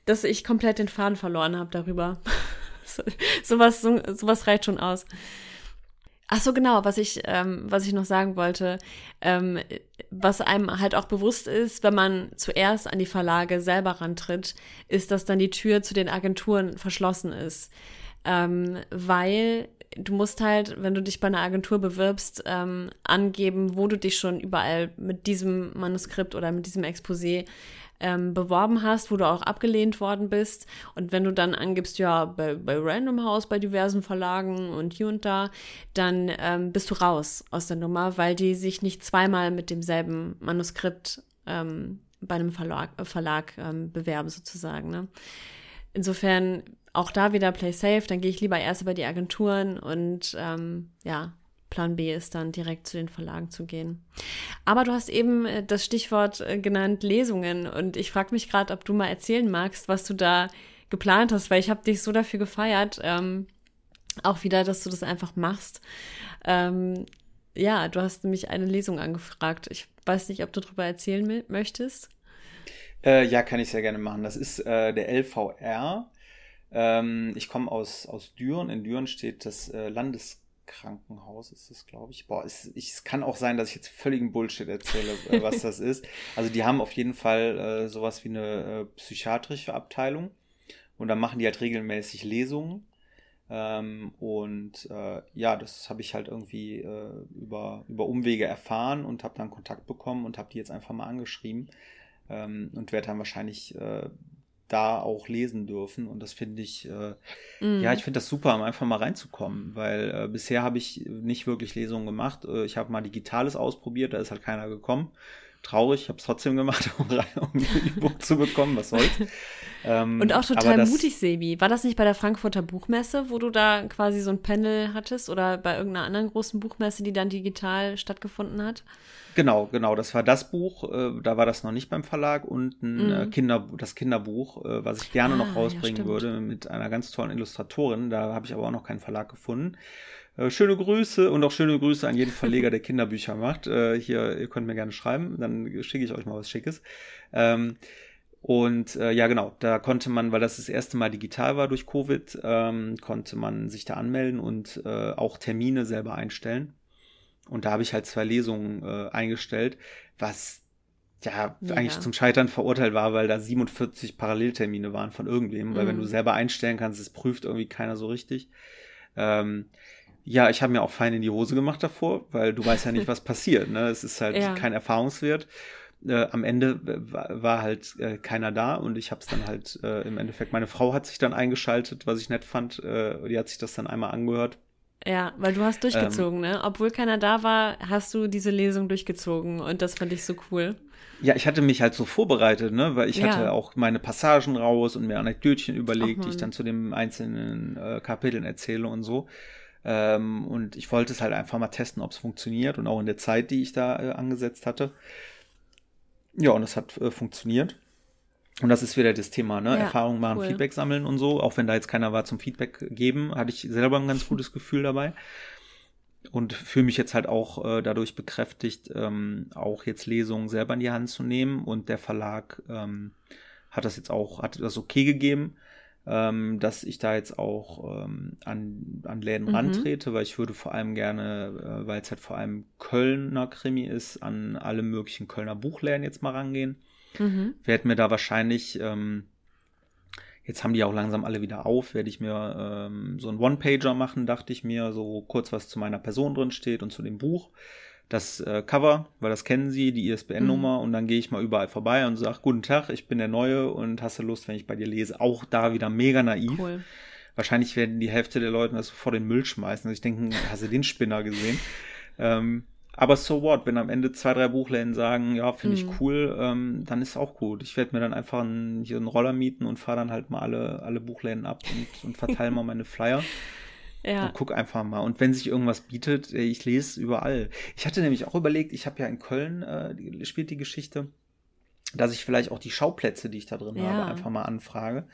dass ich komplett den Faden verloren habe darüber. (laughs) so, sowas, so, sowas reicht schon aus. Ach so, genau, was ich, ähm, was ich noch sagen wollte, ähm, was einem halt auch bewusst ist, wenn man zuerst an die Verlage selber rantritt, ist, dass dann die Tür zu den Agenturen verschlossen ist. Ähm, weil du musst halt, wenn du dich bei einer Agentur bewirbst, ähm, angeben, wo du dich schon überall mit diesem Manuskript oder mit diesem Exposé ähm, beworben hast, wo du auch abgelehnt worden bist. Und wenn du dann angibst, ja, bei, bei Random House, bei diversen Verlagen und hier und da, dann ähm, bist du raus aus der Nummer, weil die sich nicht zweimal mit demselben Manuskript ähm, bei einem Verlag, äh, Verlag ähm, bewerben, sozusagen. Ne? Insofern auch da wieder Play Safe, dann gehe ich lieber erst über die Agenturen und ähm, ja, Plan B ist dann direkt zu den Verlagen zu gehen. Aber du hast eben äh, das Stichwort äh, genannt Lesungen und ich frage mich gerade, ob du mal erzählen magst, was du da geplant hast, weil ich habe dich so dafür gefeiert, ähm, auch wieder, dass du das einfach machst. Ähm, ja, du hast nämlich eine Lesung angefragt. Ich weiß nicht, ob du darüber erzählen möchtest. Äh, ja, kann ich sehr gerne machen. Das ist äh, der LVR. Ähm, ich komme aus, aus Düren. In Düren steht das äh, Landeskrankenhaus, ist das, glaube ich. Boah, es, ich, es kann auch sein, dass ich jetzt völligen Bullshit erzähle, äh, was das (laughs) ist. Also die haben auf jeden Fall äh, sowas wie eine äh, psychiatrische Abteilung. Und da machen die halt regelmäßig Lesungen. Ähm, und äh, ja, das habe ich halt irgendwie äh, über, über Umwege erfahren und habe dann Kontakt bekommen und habe die jetzt einfach mal angeschrieben ähm, und werde dann wahrscheinlich äh, da auch lesen dürfen. Und das finde ich, äh, mm. ja, ich finde das super, um einfach mal reinzukommen, weil äh, bisher habe ich nicht wirklich Lesungen gemacht. Äh, ich habe mal Digitales ausprobiert, da ist halt keiner gekommen. Traurig, ich habe es trotzdem gemacht, (laughs) um, um ein E-Book zu bekommen, was soll's. (laughs) Ähm, und auch total das, mutig, Sebi. War das nicht bei der Frankfurter Buchmesse, wo du da quasi so ein Panel hattest oder bei irgendeiner anderen großen Buchmesse, die dann digital stattgefunden hat? Genau, genau. Das war das Buch. Äh, da war das noch nicht beim Verlag und ein äh, mhm. Kinder, das Kinderbuch, äh, was ich gerne ah, noch rausbringen ja, würde mit einer ganz tollen Illustratorin. Da habe ich aber auch noch keinen Verlag gefunden. Äh, schöne Grüße und auch schöne Grüße an jeden Verleger, der (laughs) Kinderbücher macht. Äh, hier, ihr könnt mir gerne schreiben, dann schicke ich euch mal was Schickes. Ähm, und äh, ja, genau, da konnte man, weil das das erste Mal digital war durch Covid, ähm, konnte man sich da anmelden und äh, auch Termine selber einstellen. Und da habe ich halt zwei Lesungen äh, eingestellt, was ja, ja, eigentlich zum Scheitern verurteilt war, weil da 47 Paralleltermine waren von irgendwem, mhm. weil wenn du mhm. selber einstellen kannst, es prüft irgendwie keiner so richtig. Ähm, ja, ich habe mir auch fein in die Hose gemacht davor, weil du weißt ja nicht, was (laughs) passiert. Ne? Es ist halt ja. kein Erfahrungswert äh, am Ende war halt äh, keiner da und ich habe es dann halt äh, im Endeffekt, meine Frau hat sich dann eingeschaltet, was ich nett fand, äh, die hat sich das dann einmal angehört. Ja, weil du hast durchgezogen, ähm, ne? Obwohl keiner da war, hast du diese Lesung durchgezogen und das fand ich so cool. Ja, ich hatte mich halt so vorbereitet, ne, weil ich ja. hatte auch meine Passagen raus und mir Anekdötchen überlegt, Ach, die ich dann zu den einzelnen äh, Kapiteln erzähle und so. Ähm, und ich wollte es halt einfach mal testen, ob es funktioniert und auch in der Zeit, die ich da äh, angesetzt hatte. Ja, und es hat äh, funktioniert. Und das ist wieder das Thema, ne? Ja, Erfahrung machen, cool. Feedback sammeln und so. Auch wenn da jetzt keiner war zum Feedback geben, hatte ich selber ein ganz gutes Gefühl dabei. und fühle mich jetzt halt auch äh, dadurch bekräftigt, ähm, auch jetzt Lesungen selber in die Hand zu nehmen. Und der Verlag ähm, hat das jetzt auch, hat das okay gegeben, ähm, dass ich da jetzt auch ähm, an, an Läden mhm. rantrete, weil ich würde vor allem gerne, äh, weil es halt vor allem Kölner Krimi ist, an alle möglichen Kölner Buchläden jetzt mal rangehen. Mhm. Werde mir da wahrscheinlich ähm, Jetzt haben die auch langsam alle wieder auf, werde ich mir ähm, so einen One-Pager machen, dachte ich mir, so kurz was zu meiner Person drin steht und zu dem Buch. Das äh, Cover, weil das kennen sie, die ISBN-Nummer mhm. und dann gehe ich mal überall vorbei und sage, guten Tag, ich bin der Neue und hast du Lust, wenn ich bei dir lese? Auch da wieder mega naiv. Cool. Wahrscheinlich werden die Hälfte der Leute das vor den Müll schmeißen. Also ich denke, hast du den Spinner gesehen? (laughs) ähm, aber so what, wenn am Ende zwei, drei Buchläden sagen, ja, finde ich mhm. cool, ähm, dann ist auch gut. Ich werde mir dann einfach einen, hier einen Roller mieten und fahre dann halt mal alle, alle Buchläden ab und, und verteile mal meine Flyer. (laughs) Ja. Und guck einfach mal. Und wenn sich irgendwas bietet, ich lese überall. Ich hatte nämlich auch überlegt, ich habe ja in Köln, äh, spielt die Geschichte, dass ich vielleicht auch die Schauplätze, die ich da drin ja. habe, einfach mal anfrage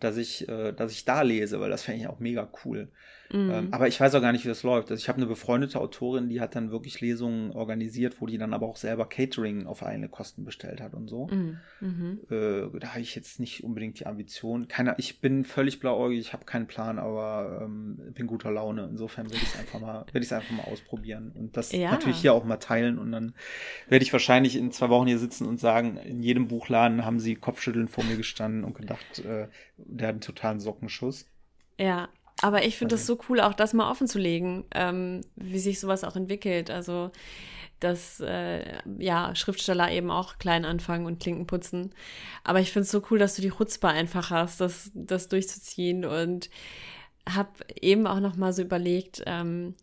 dass ich, äh, dass ich da lese, weil das fände ich auch mega cool. Mhm. Ähm, aber ich weiß auch gar nicht, wie das läuft. Also ich habe eine befreundete Autorin, die hat dann wirklich Lesungen organisiert, wo die dann aber auch selber Catering auf eigene Kosten bestellt hat und so. Mhm. mhm. Äh, da habe ich jetzt nicht unbedingt die Ambition. Keine, ich bin völlig blauäugig, ich habe keinen Plan, aber ähm, bin guter Laune. Insofern werde ich es einfach mal, werde ich es einfach mal ausprobieren und das ja. natürlich hier auch mal teilen und dann werde ich wahrscheinlich in zwei Wochen hier sitzen und sagen, in jedem Buchladen haben sie Kopfschütteln vor mir gestanden und gedacht, äh, der hat einen totalen Sockenschuss. Ja, aber ich finde es so cool, auch das mal offen zu legen, ähm, wie sich sowas auch entwickelt. Also, dass äh, ja, Schriftsteller eben auch klein anfangen und Klinken putzen. Aber ich finde es so cool, dass du die Chutzpe einfach hast, das, das durchzuziehen. Und habe eben auch noch mal so überlegt, ähm,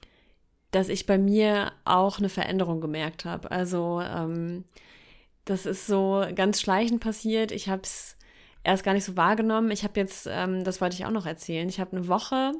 dass ich bei mir auch eine Veränderung gemerkt habe. Also, ähm, das ist so ganz schleichend passiert. Ich habe es erst gar nicht so wahrgenommen. Ich habe jetzt, ähm, das wollte ich auch noch erzählen, ich habe eine Woche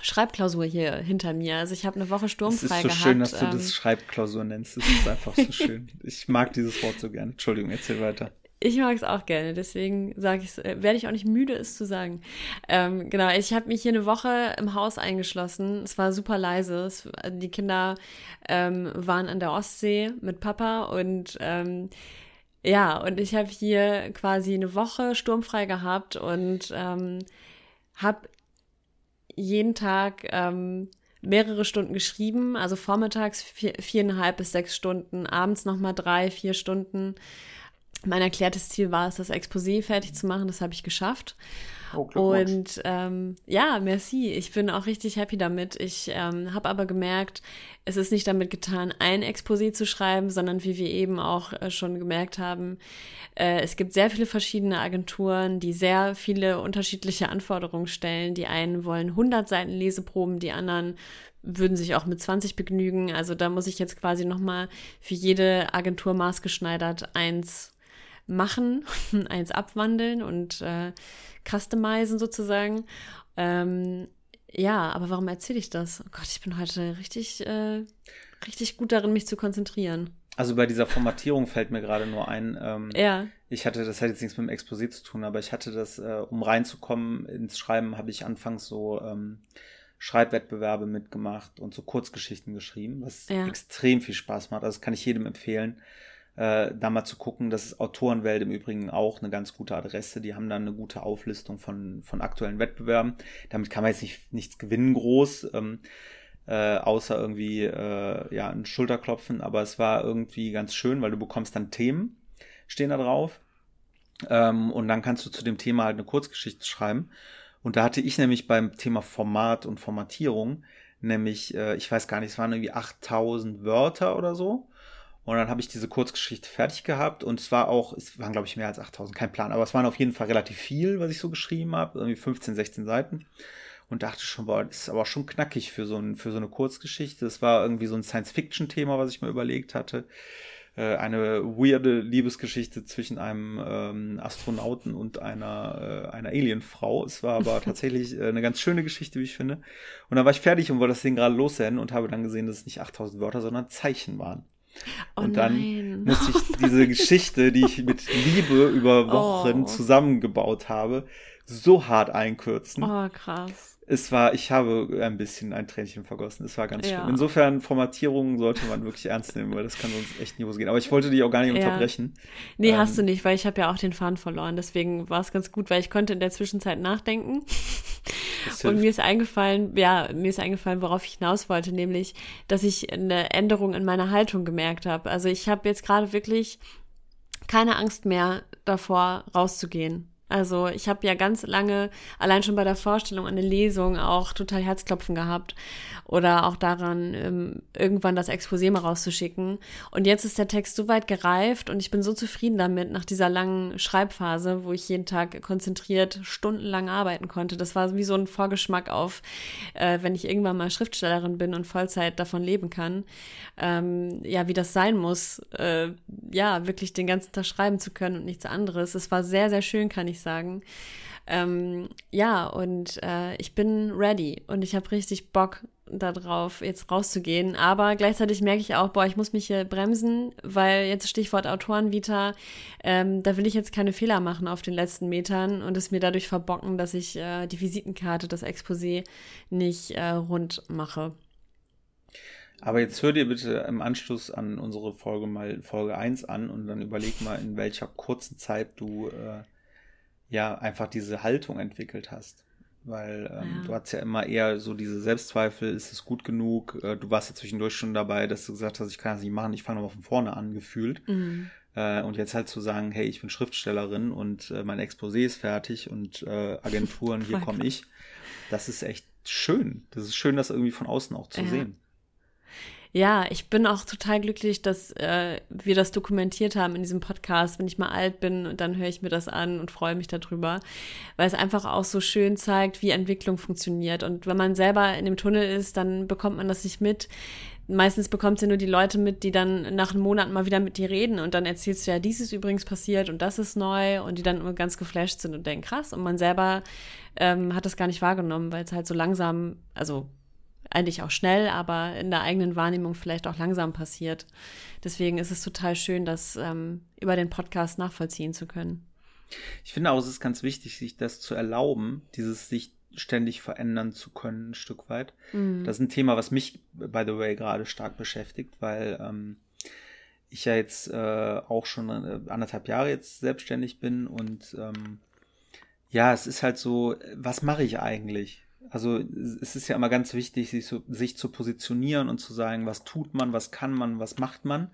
Schreibklausur hier hinter mir. Also ich habe eine Woche sturmfrei gehabt. Es ist so schön, dass du ähm, das Schreibklausur nennst. Das ist einfach so schön. (laughs) Ich mag dieses Wort so gern. Entschuldigung, erzähl weiter. Ich mag es auch gerne, deswegen sage ich äh, werde ich auch nicht müde, es zu sagen. Ähm, genau, ich habe mich hier eine Woche im Haus eingeschlossen. Es war super leise. Es, die Kinder ähm, waren an der Ostsee mit Papa und ähm, ja, und ich habe hier quasi eine Woche sturmfrei gehabt und ähm, habe jeden Tag ähm, mehrere Stunden geschrieben, also vormittags vier, viereinhalb bis sechs Stunden, abends nochmal drei, vier Stunden. Mein erklärtes Ziel war es, das Exposé fertig zu machen. Das habe ich geschafft. Oh, und ähm, ja, merci. Ich bin auch richtig happy damit. Ich ähm, habe aber gemerkt, es ist nicht damit getan, ein Exposé zu schreiben, sondern wie wir eben auch äh, schon gemerkt haben, äh, es gibt sehr viele verschiedene Agenturen, die sehr viele unterschiedliche Anforderungen stellen. Die einen wollen 100 Seiten Leseproben, die anderen würden sich auch mit 20 begnügen. Also da muss ich jetzt quasi nochmal für jede Agentur maßgeschneidert eins machen, (laughs) eins abwandeln und äh, customizen sozusagen. Ähm, ja, aber warum erzähle ich das? Oh Gott, ich bin heute richtig, äh, richtig gut darin, mich zu konzentrieren. Also bei dieser Formatierung fällt mir gerade nur ein. Ähm, ja. Ich hatte, das hat jetzt nichts mit dem Exposé zu tun, aber ich hatte das, äh, um reinzukommen ins Schreiben, habe ich anfangs so ähm, Schreibwettbewerbe mitgemacht und so Kurzgeschichten geschrieben, was ja. extrem viel Spaß macht. Also das kann ich jedem empfehlen äh, da mal zu gucken. Das ist Autorenwelt im Übrigen auch eine ganz gute Adresse. Die haben dann eine gute Auflistung von, von aktuellen Wettbewerben. Damit kann man jetzt nicht, nichts gewinnen groß, ähm, äh, außer irgendwie äh, ja, ein Schulterklopfen. Aber es war irgendwie ganz schön, weil du bekommst dann Themen, stehen da drauf. Ähm, und dann kannst du zu dem Thema halt eine Kurzgeschichte schreiben. Und da hatte ich nämlich beim Thema Format und Formatierung, nämlich, äh, ich weiß gar nicht, es waren irgendwie 8000 Wörter oder so. Und dann habe ich diese Kurzgeschichte fertig gehabt und es war auch, es waren glaube ich mehr als 8000, kein Plan, aber es waren auf jeden Fall relativ viel, was ich so geschrieben habe, irgendwie 15, 16 Seiten. Und dachte schon, boah, das ist aber schon knackig für so, ein, für so eine Kurzgeschichte. Das war irgendwie so ein Science-Fiction-Thema, was ich mir überlegt hatte. Äh, eine weirde Liebesgeschichte zwischen einem ähm, Astronauten und einer, äh, einer Alienfrau. Es war aber (laughs) tatsächlich äh, eine ganz schöne Geschichte, wie ich finde. Und dann war ich fertig und wollte das Ding gerade loswerden und habe dann gesehen, dass es nicht 8000 Wörter, sondern Zeichen waren. Oh und dann nein. musste ich diese (laughs) Geschichte, die ich mit Liebe über Wochen oh. zusammengebaut habe, so hart einkürzen. Oh, krass. Es war, ich habe ein bisschen ein Tränchen vergossen. Es war ganz Ja. schlimm. Insofern, Formatierungen sollte man wirklich ernst nehmen, weil das kann sonst echt nie gehen. Aber ich wollte dich auch gar nicht Ja. unterbrechen. Nee, Ähm, hast du nicht, weil ich habe ja auch den Faden verloren. Deswegen war es ganz gut, weil ich konnte in der Zwischenzeit nachdenken. Und mir ist eingefallen, ja, mir ist eingefallen, worauf ich hinaus wollte, nämlich, dass ich eine Änderung in meiner Haltung gemerkt habe. Also ich habe jetzt gerade wirklich keine Angst mehr davor, rauszugehen. Also ich habe ja ganz lange, allein schon bei der Vorstellung an der Lesung, auch total Herzklopfen gehabt oder auch daran, ähm, irgendwann das Exposé mal rauszuschicken. Und jetzt ist der Text so weit gereift und ich bin so zufrieden damit nach dieser langen Schreibphase, wo ich jeden Tag konzentriert stundenlang arbeiten konnte. Das war wie so ein Vorgeschmack auf, äh, wenn ich irgendwann mal Schriftstellerin bin und Vollzeit davon leben kann, ähm, ja, wie das sein muss, äh, ja, wirklich den ganzen Tag schreiben zu können und nichts anderes. Es war sehr, sehr schön, kann ich sagen. Ähm, ja, und äh, ich bin ready und ich habe richtig Bock darauf, jetzt rauszugehen. Aber gleichzeitig merke ich auch, boah, ich muss mich hier bremsen, weil jetzt Stichwort Autorenvita, ähm, da will ich jetzt keine Fehler machen auf den letzten Metern und es mir dadurch verbocken, dass ich äh, die Visitenkarte, das Exposé nicht äh, rund mache. Aber jetzt hör dir bitte im Anschluss an unsere Folge mal Folge 1 an und dann überleg mal, in welcher kurzen Zeit du äh, ja einfach diese Haltung entwickelt hast. Weil ähm, Ja. du hast ja immer eher so diese Selbstzweifel, ist es gut genug? Äh, du warst ja zwischendurch schon dabei, dass du gesagt hast, ich kann das nicht machen, ich fange nochmal von vorne an, gefühlt. Mhm. Äh, und jetzt halt zu sagen, hey, ich bin Schriftstellerin und äh, mein Exposé ist fertig und äh, Agenturen, (laughs) hier komme ich. Das ist echt schön. Das ist schön, das irgendwie von außen auch zu Ja. sehen. Ja, ich bin auch total glücklich, dass äh, wir das dokumentiert haben in diesem Podcast. Wenn ich mal alt bin und dann höre ich mir das an und freue mich darüber, weil es einfach auch so schön zeigt, wie Entwicklung funktioniert. Und wenn man selber in dem Tunnel ist, dann bekommt man das nicht mit. Meistens bekommt ja nur die Leute mit, die dann nach einem Monat mal wieder mit dir reden und dann erzählst du ja, dies ist übrigens passiert und das ist neu und die dann immer ganz geflasht sind und denken, krass. Und man selber ähm, hat das gar nicht wahrgenommen, weil es halt so langsam, also eigentlich auch schnell, aber in der eigenen Wahrnehmung vielleicht auch langsam passiert. Deswegen ist es total schön, das ähm, über den Podcast nachvollziehen zu können. Ich finde auch, es ist ganz wichtig, sich das zu erlauben, dieses sich ständig verändern zu können, ein Stück weit. Mhm. Das ist ein Thema, was mich, by the way, gerade stark beschäftigt, weil ähm, ich ja jetzt äh, auch schon äh, anderthalb Jahre jetzt selbstständig bin und ähm, ja, es ist halt so, was mache ich eigentlich? Also es ist ja immer ganz wichtig, sich, so, sich zu positionieren und zu sagen, was tut man, was kann man, was macht man.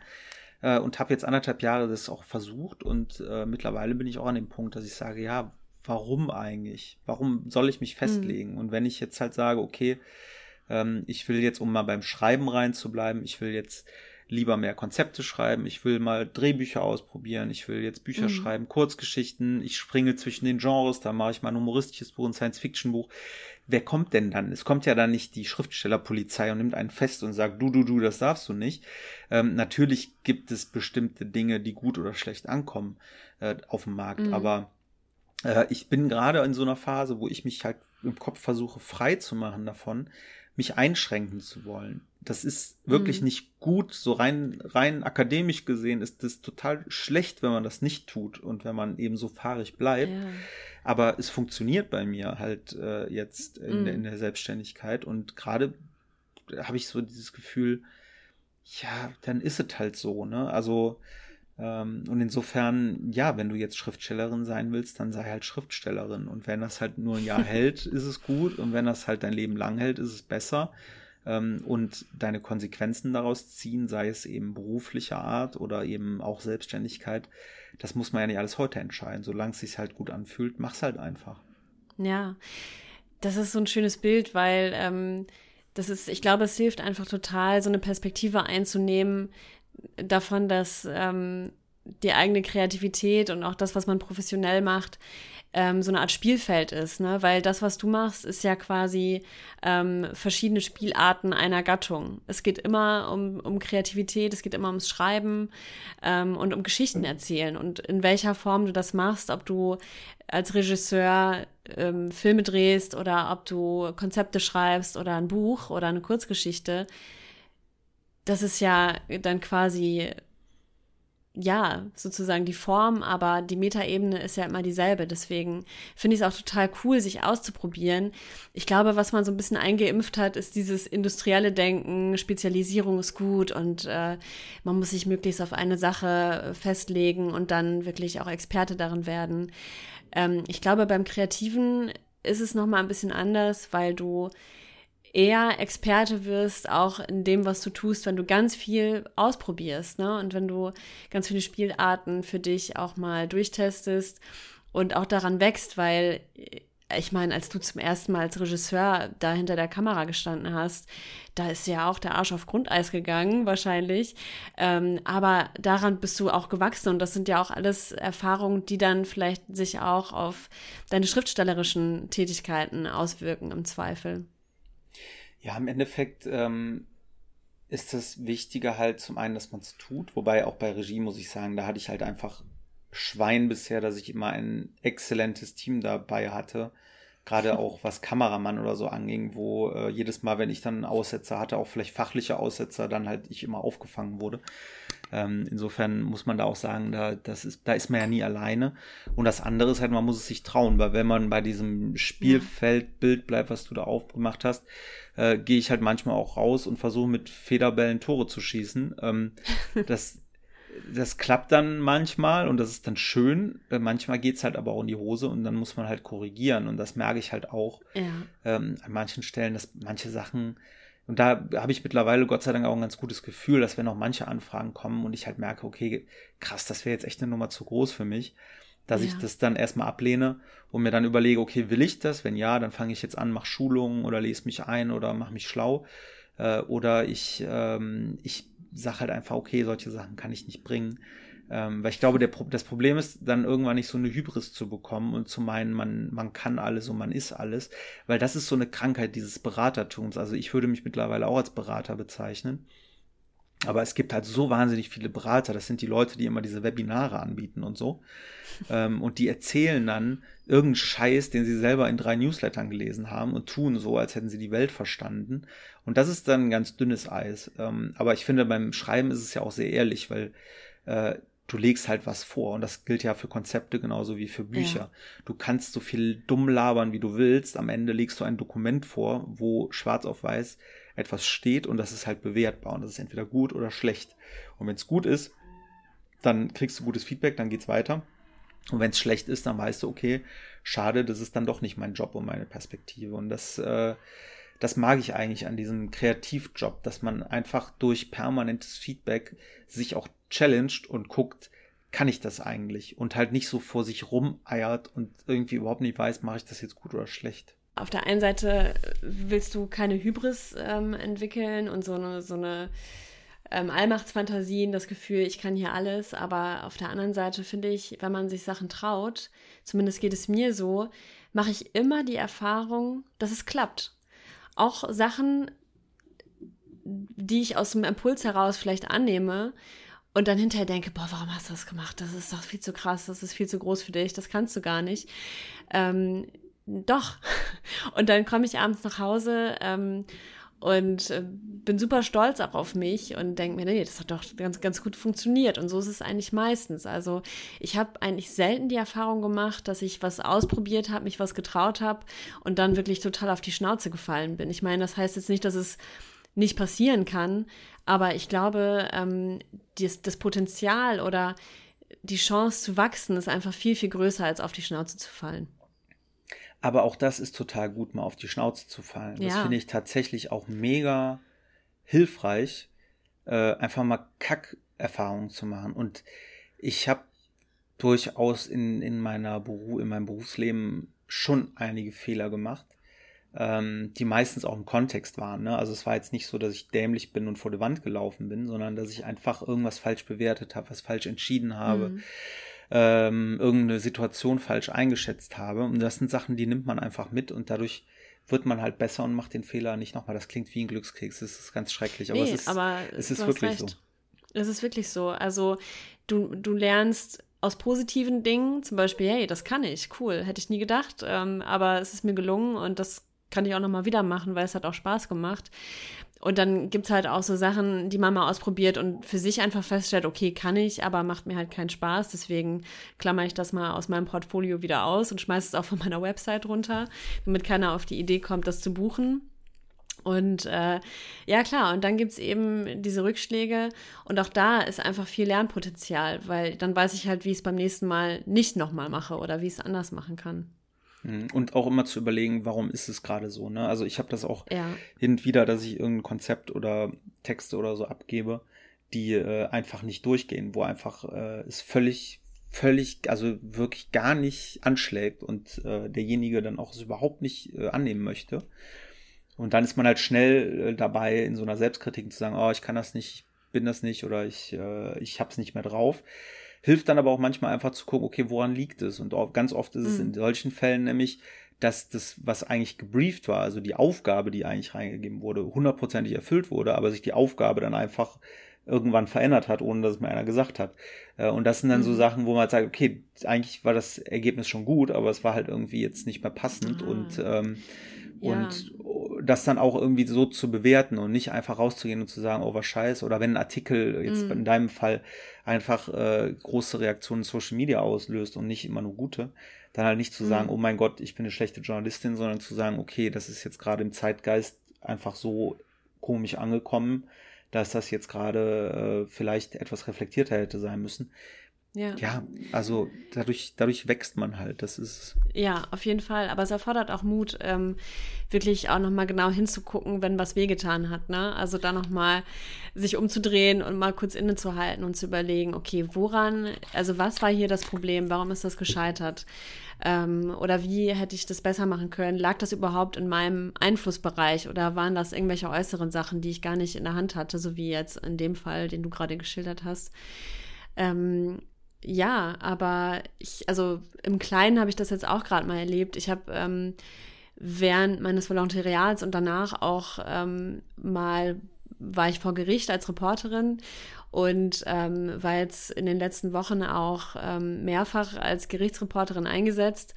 Äh, und habe jetzt anderthalb Jahre das auch versucht und äh, mittlerweile bin ich auch an dem Punkt, dass ich sage, ja, warum eigentlich? Warum soll ich mich festlegen? Und wenn ich jetzt halt sage, okay, ähm, ich will jetzt, um mal beim Schreiben reinzubleiben, ich will jetzt lieber mehr Konzepte schreiben, ich will mal Drehbücher ausprobieren, ich will jetzt Bücher Mhm. schreiben, Kurzgeschichten, ich springe zwischen den Genres, da mache ich mal ein humoristisches Buch, ein Science-Fiction-Buch. Wer kommt denn dann? Es kommt ja dann nicht die Schriftstellerpolizei und nimmt einen fest und sagt, du, du, du, das darfst du nicht. Ähm, natürlich gibt es bestimmte Dinge, die gut oder schlecht ankommen äh, auf dem Markt, Mhm. aber äh, ich bin gerade in so einer Phase, wo ich mich halt im Kopf versuche, frei zu machen davon, mich einschränken zu wollen. Das ist wirklich Mhm. nicht gut. So rein, rein akademisch gesehen ist das total schlecht, wenn man das nicht tut und wenn man eben so fahrig bleibt. Ja. Aber es funktioniert bei mir halt äh, jetzt in, Mhm. der- in der Selbstständigkeit und gerade habe ich so dieses Gefühl, ja, dann ist es halt so, ne? Also ähm, und insofern, ja, wenn du jetzt Schriftstellerin sein willst, dann sei halt Schriftstellerin. Und wenn das halt nur ein Jahr (laughs) hält, ist es gut. Und wenn das halt dein Leben lang hält, ist es besser. Ähm, und deine Konsequenzen daraus ziehen, sei es eben beruflicher Art oder eben auch Selbstständigkeit, das muss man ja nicht alles heute entscheiden. Solange es sich halt gut anfühlt, mach's halt einfach. Ja, das ist so ein schönes Bild, weil ähm, das ist, ich glaube, es hilft einfach total, so eine Perspektive einzunehmen davon, dass ähm, die eigene Kreativität und auch das, was man professionell macht, ähm, so eine Art Spielfeld ist, ne? Weil das, was du machst, ist ja quasi ähm, verschiedene Spielarten einer Gattung. Es geht immer um, um Kreativität, es geht immer ums Schreiben ähm, und um Geschichten erzählen. Und in welcher Form du das machst, ob du als Regisseur ähm, Filme drehst oder ob du Konzepte schreibst oder ein Buch oder eine Kurzgeschichte, das ist ja dann quasi ja, sozusagen die Form, aber die Metaebene ist ja immer dieselbe. Deswegen finde ich es auch total cool, sich auszuprobieren. Ich glaube, was man so ein bisschen eingeimpft hat, ist dieses industrielle Denken, Spezialisierung ist gut und äh, man muss sich möglichst auf eine Sache festlegen und dann wirklich auch Experte darin werden. Ähm, ich glaube, beim Kreativen ist es nochmal ein bisschen anders, weil du eher Experte wirst, auch in dem, was du tust, wenn du ganz viel ausprobierst, ne? Und wenn du ganz viele Spielarten für dich auch mal durchtestest und auch daran wächst, weil ich meine, als du zum ersten Mal als Regisseur da hinter der Kamera gestanden hast, da ist ja auch der Arsch auf Grundeis gegangen, wahrscheinlich. Ähm, aber daran bist du auch gewachsen und das sind ja auch alles Erfahrungen, die dann vielleicht sich auch auf deine schriftstellerischen Tätigkeiten auswirken im Zweifel. Ja, im Endeffekt ähm, ist das Wichtige halt zum einen, dass man es tut, wobei auch bei Regie muss ich sagen, da hatte ich halt einfach Schwein bisher, dass ich immer ein exzellentes Team dabei hatte. Gerade auch was Kameramann oder so anging, wo äh, jedes Mal, wenn ich dann Aussetzer hatte, auch vielleicht fachliche Aussetzer, dann halt ich immer aufgefangen wurde. Ähm, insofern muss man da auch sagen, da, das ist, da ist man ja nie alleine. Und das andere ist halt, man muss es sich trauen, weil wenn man bei diesem Spielfeldbild bleibt, was du da aufgemacht hast, äh, gehe ich halt manchmal auch raus und versuche mit Federbällen Tore zu schießen. Ähm, (laughs) das, das klappt dann manchmal und das ist dann schön. Äh, manchmal geht es halt aber auch in die Hose und dann muss man halt korrigieren. Und das merke ich halt auch ja. ähm, an manchen Stellen, dass manche Sachen, und da habe ich mittlerweile Gott sei Dank auch ein ganz gutes Gefühl, dass wenn auch manche Anfragen kommen und ich halt merke, okay, krass, das wäre jetzt echt eine Nummer zu groß für mich, dass ja. ich das dann erstmal ablehne und mir dann überlege, okay, will ich das? Wenn ja, dann fange ich jetzt an, mache Schulungen oder lese mich ein oder mache mich schlau. Äh, oder ich, ähm, ich sage halt einfach, okay, solche Sachen kann ich nicht bringen. Ähm, weil ich glaube, der, das Problem ist, dann irgendwann nicht so eine Hybris zu bekommen und zu meinen, man, man kann alles und man ist alles. Weil das ist so eine Krankheit dieses Beratertums. Also ich würde mich mittlerweile auch als Berater bezeichnen. Aber es gibt halt so wahnsinnig viele Berater. Das sind die Leute, die immer diese Webinare anbieten und so. ähm, und die erzählen dann irgendeinen Scheiß, den sie selber in drei Newslettern gelesen haben und tun so, als hätten sie die Welt verstanden. Und das ist dann ein ganz dünnes Eis. Ähm, aber ich finde, beim Schreiben ist es ja auch sehr ehrlich, weil äh, du legst halt was vor. Und das gilt ja für Konzepte genauso wie für Bücher. Ja. Du kannst so viel dumm labern, wie du willst. Am Ende legst du ein Dokument vor, wo schwarz auf weiß etwas steht und das ist halt bewertbar und das ist entweder gut oder schlecht. Und wenn es gut ist, dann kriegst du gutes Feedback, dann geht's weiter. Und wenn es schlecht ist, dann weißt du, okay, schade, das ist dann doch nicht mein Job und meine Perspektive. Und das, äh, das mag ich eigentlich an diesem Kreativjob, dass man einfach durch permanentes Feedback sich auch challenged und guckt, kann ich das eigentlich? Und halt nicht so vor sich rumeiert und irgendwie überhaupt nicht weiß, mache ich das jetzt gut oder schlecht auf der einen Seite willst du keine Hybris ähm, entwickeln und so eine, so eine ähm, Allmachtsfantasien, das Gefühl, ich kann hier alles, aber auf der anderen Seite finde ich, wenn man sich Sachen traut, zumindest geht es mir so, mache ich immer die Erfahrung, dass es klappt. Auch Sachen, die ich aus dem Impuls heraus vielleicht annehme und dann hinterher denke, boah, warum hast du das gemacht? Das ist doch viel zu krass, das ist viel zu groß für dich, das kannst du gar nicht. Ähm, doch. (laughs) Und dann komme ich abends nach Hause ähm, und äh, bin super stolz auch auf mich und denke mir, nee, das hat doch ganz, ganz gut funktioniert. Und so ist es eigentlich meistens. Also ich habe eigentlich selten die Erfahrung gemacht, dass ich was ausprobiert habe, mich was getraut habe und dann wirklich total auf die Schnauze gefallen bin. Ich meine, das heißt jetzt nicht, dass es nicht passieren kann, aber ich glaube, ähm, das, das Potenzial oder die Chance zu wachsen ist einfach viel, viel größer, als auf die Schnauze zu fallen. Aber auch das ist total gut, mal auf die Schnauze zu fallen. Ja. Das finde ich tatsächlich auch mega hilfreich, äh, einfach mal Kackerfahrungen zu machen. Und ich habe durchaus in, in, meiner Beru in meinem Berufsleben schon einige Fehler gemacht, ähm, die meistens auch im Kontext waren. Ne? Also es war jetzt nicht so, dass ich dämlich bin und vor die Wand gelaufen bin, sondern dass ich einfach irgendwas falsch bewertet habe, was falsch entschieden habe. Mhm ähm, irgendeine Situation falsch eingeschätzt habe. Und das sind Sachen, die nimmt man einfach mit und dadurch wird man halt besser und macht den Fehler nicht nochmal. Das klingt wie ein Glückskeks, das ist ganz schrecklich, aber nee, es ist, aber es ist wirklich recht. so. Es ist wirklich so. Also du, du lernst aus positiven Dingen, zum Beispiel, hey, das kann ich, cool, hätte ich nie gedacht, ähm, aber es ist mir gelungen und das kann ich auch nochmal wieder machen, weil es hat auch Spaß gemacht. Und dann gibt's halt auch so Sachen, die man mal ausprobiert und für sich einfach feststellt, okay, kann ich, aber macht mir halt keinen Spaß. Deswegen klammer ich das mal aus meinem Portfolio wieder aus und schmeiße es auch von meiner Website runter, damit keiner auf die Idee kommt, das zu buchen. Und äh, ja klar, und dann gibt's eben diese Rückschläge und auch da ist einfach viel Lernpotenzial, weil dann weiß ich halt, wie ich es beim nächsten Mal nicht nochmal mache oder wie ich es anders machen kann. Mhm. Und auch immer zu überlegen, warum ist es gerade so. Ne? Also ich habe das auch Ja. hin und wieder, dass ich irgendein Konzept oder Texte oder so abgebe, die äh, einfach nicht durchgehen, wo einfach äh, es völlig, völlig, also wirklich gar nicht anschlägt und äh, derjenige dann auch es überhaupt nicht äh, annehmen möchte. Und dann ist man halt schnell äh, dabei, in so einer Selbstkritik zu sagen, oh, ich kann das nicht, ich bin das nicht oder ich, äh, ich hab's nicht mehr drauf. Hilft dann aber auch manchmal einfach zu gucken, okay, woran liegt es? Und ganz oft ist es Mhm. in solchen Fällen nämlich, dass das, was eigentlich gebrieft war, also die Aufgabe, die eigentlich reingegeben wurde, hundertprozentig erfüllt wurde, aber sich die Aufgabe dann einfach irgendwann verändert hat, ohne dass es mir einer gesagt hat. Äh, Und das sind dann so Mhm. Sachen, wo man halt sagt, okay, eigentlich war das Ergebnis schon gut, aber es war halt irgendwie jetzt nicht mehr passend Ah. und ähm, Ja. und das dann auch irgendwie so zu bewerten und nicht einfach rauszugehen und zu sagen, oh was scheiße, oder wenn ein Artikel jetzt Mhm. in deinem Fall einfach äh, große Reaktionen in Social Media auslöst und nicht immer nur gute, dann halt nicht zu sagen, Mhm. oh mein Gott, ich bin eine schlechte Journalistin, sondern zu sagen, okay, das ist jetzt gerade im Zeitgeist einfach so komisch angekommen, dass das jetzt gerade äh, vielleicht etwas reflektierter hätte sein müssen. Ja. Ja, also dadurch, dadurch wächst man halt. Das ist Ja, auf jeden Fall. Aber es erfordert auch Mut, ähm, wirklich auch nochmal genau hinzugucken, wenn was wehgetan hat. Ne? Also da nochmal sich umzudrehen und mal kurz innezuhalten und zu überlegen, okay, woran, also was war hier das Problem? Warum ist das gescheitert? Ähm, oder wie hätte ich das besser machen können? Lag das überhaupt in meinem Einflussbereich oder waren das irgendwelche äußeren Sachen, die ich gar nicht in der Hand hatte, so wie jetzt in dem Fall, den du gerade geschildert hast? Ähm, ja, aber ich, also im Kleinen habe ich das jetzt auch gerade mal erlebt. Ich habe ähm, während meines Volontariats und danach auch ähm, mal war ich vor Gericht als Reporterin und ähm, war jetzt in den letzten Wochen auch ähm, mehrfach als Gerichtsreporterin eingesetzt.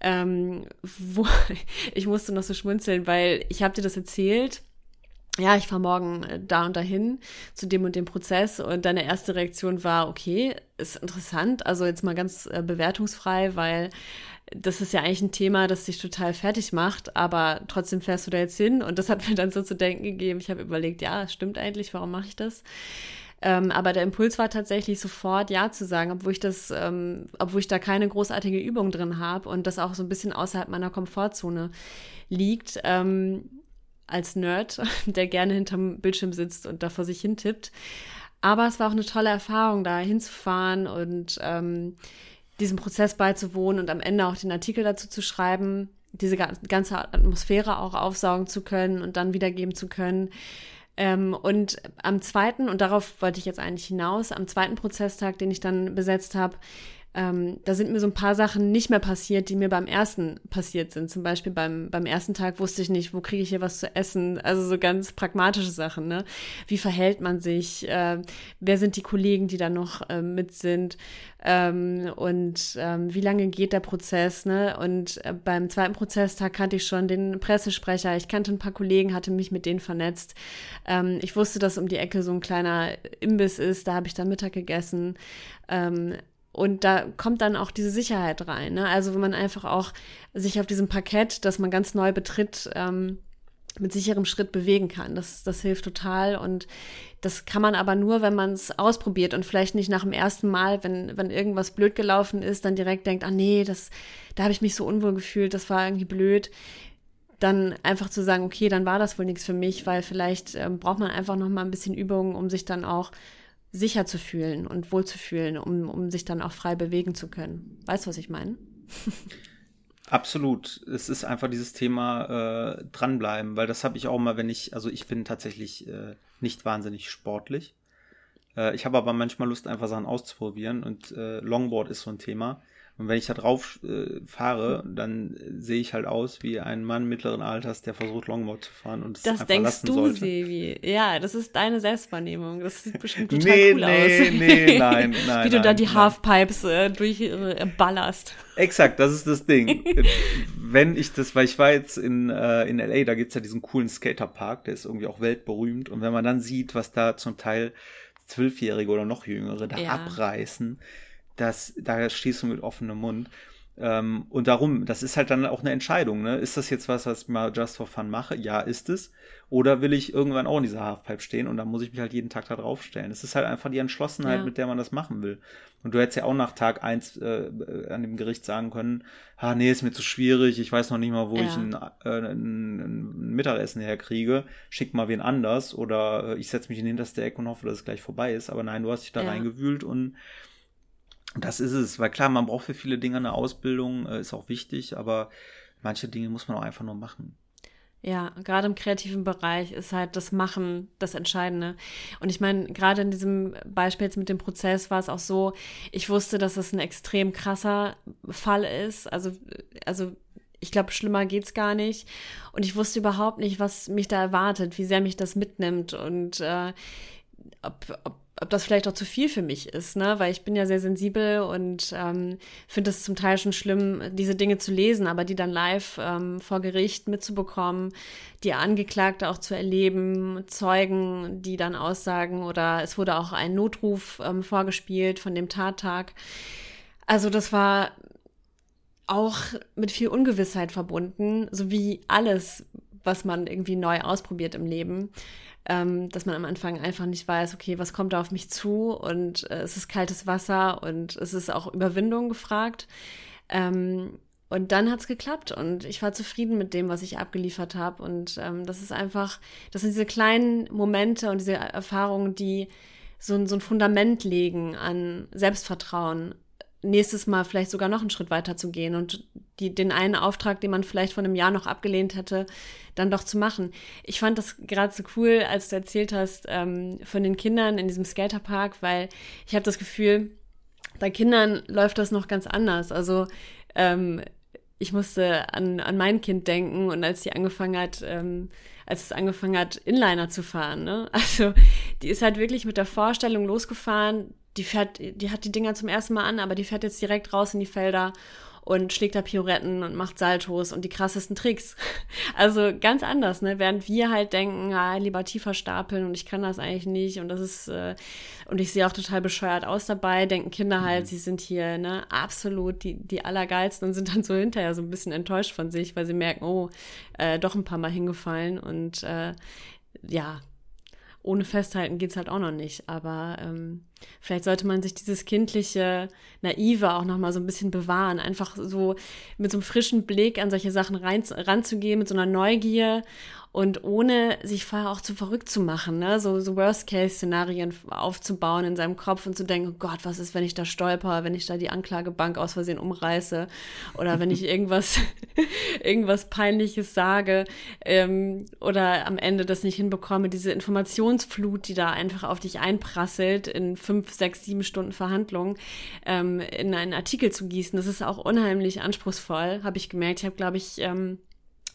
Ähm, wo (laughs) ich musste noch so schmunzeln, weil ich habe dir das erzählt ja, ich fahre morgen äh, da und dahin zu dem und dem Prozess und deine erste Reaktion war, okay, ist interessant, also jetzt mal ganz äh, bewertungsfrei, weil das ist ja eigentlich ein Thema, das dich total fertig macht, aber trotzdem fährst du da jetzt hin und das hat (laughs) mir dann so zu denken gegeben. Ich habe überlegt, ja, stimmt eigentlich, warum mache ich das? Ähm, aber der Impuls war tatsächlich sofort Ja zu sagen, obwohl ich das, ähm, obwohl ich da keine großartige Übung drin habe und das auch so ein bisschen außerhalb meiner Komfortzone liegt. Ähm, als Nerd, (laughs) der gerne hinterm Bildschirm sitzt und da vor sich hin tippt. Aber es war auch eine tolle Erfahrung, da hinzufahren und ähm, diesem Prozess beizuwohnen und am Ende auch den Artikel dazu zu schreiben, diese ga- ganze Atmosphäre auch aufsaugen zu können und dann wiedergeben zu können. Ähm, und am zweiten, und darauf wollte ich jetzt eigentlich hinaus, am zweiten Prozesstag, den ich dann besetzt habe, ähm, da sind mir so ein paar Sachen nicht mehr passiert, die mir beim ersten passiert sind. Zum Beispiel beim, beim ersten Tag wusste ich nicht, wo kriege ich hier was zu essen. Also so ganz pragmatische Sachen, ne? Wie verhält man sich? Äh, wer sind die Kollegen, die da noch äh, mit sind? Ähm, und ähm, wie lange geht der Prozess, ne? Und äh, beim zweiten Prozesstag kannte ich schon den Pressesprecher. Ich kannte ein paar Kollegen, hatte mich mit denen vernetzt. Ähm, ich wusste, dass um die Ecke so ein kleiner Imbiss ist. Da habe ich dann Mittag gegessen. Und da kommt dann auch diese Sicherheit rein. Ne? Also wenn man einfach auch sich auf diesem Parkett, das man ganz neu betritt, ähm, mit sicherem Schritt bewegen kann. Das, das hilft total. Und das kann man aber nur, wenn man es ausprobiert und vielleicht nicht nach dem ersten Mal, wenn, wenn irgendwas blöd gelaufen ist, dann direkt denkt, ah nee, das, da habe ich mich so unwohl gefühlt, das war irgendwie blöd. Dann einfach zu sagen, okay, dann war das wohl nichts für mich, weil vielleicht ähm, braucht man einfach noch mal ein bisschen Übung, um sich dann auch sicher zu fühlen und wohl zu fühlen, um, um sich dann auch frei bewegen zu können. Weißt du, was ich meine? Absolut. Es ist einfach dieses Thema äh, dranbleiben, weil das habe ich auch mal, wenn ich, also ich bin tatsächlich äh, nicht wahnsinnig sportlich. Äh, ich habe aber manchmal Lust, einfach Sachen auszuprobieren und äh, Longboard ist so ein Thema. Und wenn ich da drauf äh, fahre, dann sehe ich halt aus wie ein Mann mittleren Alters, der versucht, Longboard zu fahren und es Das einfach denkst lassen du, sollte. Sevi. Ja, das ist deine Selbstwahrnehmung. Das sieht bestimmt (laughs) total Nee, cool nee, aus. nee, nein, (laughs) nein, Wie du da nein, die nein. Halfpipes äh, durchballerst. Exakt, das ist das Ding. (laughs) Wenn ich das, weil ich war jetzt in, äh, in LA, da gibt's ja diesen coolen Skaterpark, der ist irgendwie auch weltberühmt. Und wenn man dann sieht, was da zum Teil Zwölfjährige oder noch Jüngere da Ja. abreißen, das, da stehst du mit offenem Mund. Ähm, und darum, das ist halt dann auch eine Entscheidung. Ne? Ist das jetzt was, was ich mal just for fun mache? Ja, ist es. Oder will ich irgendwann auch in dieser Halfpipe stehen und dann muss ich mich halt jeden Tag da draufstellen. Es ist halt einfach die Entschlossenheit, Ja. mit der man das machen will. Und du hättest ja auch nach Tag eins äh, an dem Gericht sagen können, ah nee, ist mir zu schwierig, ich weiß noch nicht mal, wo Ja. ich ein, äh, ein, ein Mittagessen herkriege, schick mal wen anders oder äh, ich setze mich in den hinterste Eck und hoffe, dass es gleich vorbei ist. Aber nein, du hast dich da Ja. reingewühlt und das ist es. Weil klar, man braucht für viele Dinge eine Ausbildung, äh, ist auch wichtig, aber manche Dinge muss man auch einfach nur machen. Ja, gerade im kreativen Bereich ist halt das Machen das Entscheidende. Und ich meine, gerade in diesem Beispiel jetzt mit dem Prozess war es auch so, ich wusste, dass es ein extrem krasser Fall ist. Also, also ich glaube, schlimmer geht's gar nicht. Und ich wusste überhaupt nicht, was mich da erwartet, wie sehr mich das mitnimmt und äh, ob, ob, ob das vielleicht auch zu viel für mich ist, ne? Weil ich bin ja sehr sensibel und ähm, finde es zum Teil schon schlimm, diese Dinge zu lesen, aber die dann live ähm, vor Gericht mitzubekommen, die Angeklagte auch zu erleben, Zeugen, die dann aussagen oder es wurde auch ein Notruf ähm, vorgespielt von dem Tattag. Also das war auch mit viel Ungewissheit verbunden, so wie alles, was man irgendwie neu ausprobiert im Leben, ähm, dass man am Anfang einfach nicht weiß, okay, was kommt da auf mich zu und äh, es ist kaltes Wasser und es ist auch Überwindung gefragt. Ähm, und dann hat's geklappt und ich war zufrieden mit dem, was ich abgeliefert habe. Und ähm, das ist einfach, das sind diese kleinen Momente und diese Erfahrungen, die so, so ein Fundament legen an Selbstvertrauen, nächstes Mal vielleicht sogar noch einen Schritt weiter zu gehen und die, den einen Auftrag, den man vielleicht vor einem Jahr noch abgelehnt hätte, dann doch zu machen. Ich fand das gerade so cool, als du erzählt hast ähm, von den Kindern in diesem Skaterpark, weil ich habe das Gefühl, bei Kindern läuft das noch ganz anders. Also ähm, ich musste an, an mein Kind denken und als sie angefangen hat, ähm, als es angefangen hat, Inliner zu fahren, ne? (laughs) Also die ist halt wirklich mit der Vorstellung losgefahren, die fährt, die hat die Dinger zum ersten Mal an, aber die fährt jetzt direkt raus in die Felder und schlägt da Pirouetten und macht Saltos und die krassesten Tricks. (laughs) Also ganz anders, ne? Während wir halt denken, ah, lieber tiefer stapeln und ich kann das eigentlich nicht und das ist, äh, und ich sehe auch total bescheuert aus dabei, denken Kinder halt, sie sind hier, ne, absolut die, die Allergeilsten und sind dann so hinterher so ein bisschen enttäuscht von sich, weil sie merken, oh, äh, doch ein paar Mal hingefallen und äh, ja, ohne Festhalten geht's halt auch noch nicht. Aber ähm, vielleicht sollte man sich dieses kindliche, naive auch noch mal so ein bisschen bewahren. Einfach so mit so einem frischen Blick an solche Sachen rein, ranzugehen, mit so einer Neugier und ohne sich vorher auch zu verrückt zu machen, ne? so, so Worst-Case-Szenarien aufzubauen in seinem Kopf und zu denken, oh Gott, was ist, wenn ich da stolper, wenn ich da die Anklagebank aus Versehen umreiße oder wenn ich (laughs) irgendwas, (laughs) irgendwas Peinliches sage ähm, oder am Ende das nicht hinbekomme, diese Informationsflut, die da einfach auf dich einprasselt in fünf, sechs, sieben Stunden Verhandlung, ähm, in einen Artikel zu gießen, das ist auch unheimlich anspruchsvoll, habe ich gemerkt. Ich habe, glaube ich, ähm,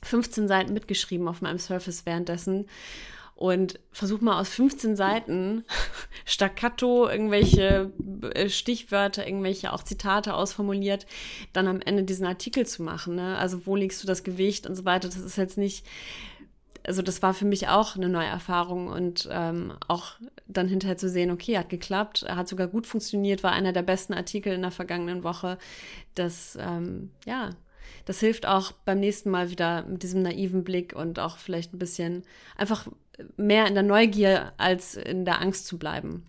15 Seiten mitgeschrieben auf meinem Surface währenddessen und versuch mal aus 15 Seiten (laughs) staccato irgendwelche äh, Stichwörter, irgendwelche auch Zitate ausformuliert, dann am Ende diesen Artikel zu machen. Ne? Also wo legst du das Gewicht und so weiter. Das ist jetzt nicht, also das war für mich auch eine neue Erfahrung und ähm, auch dann hinterher zu sehen, okay, hat geklappt, hat sogar gut funktioniert, war einer der besten Artikel in der vergangenen Woche. Das, ähm, ja, das hilft auch beim nächsten Mal wieder mit diesem naiven Blick und auch vielleicht ein bisschen einfach mehr in der Neugier als in der Angst zu bleiben.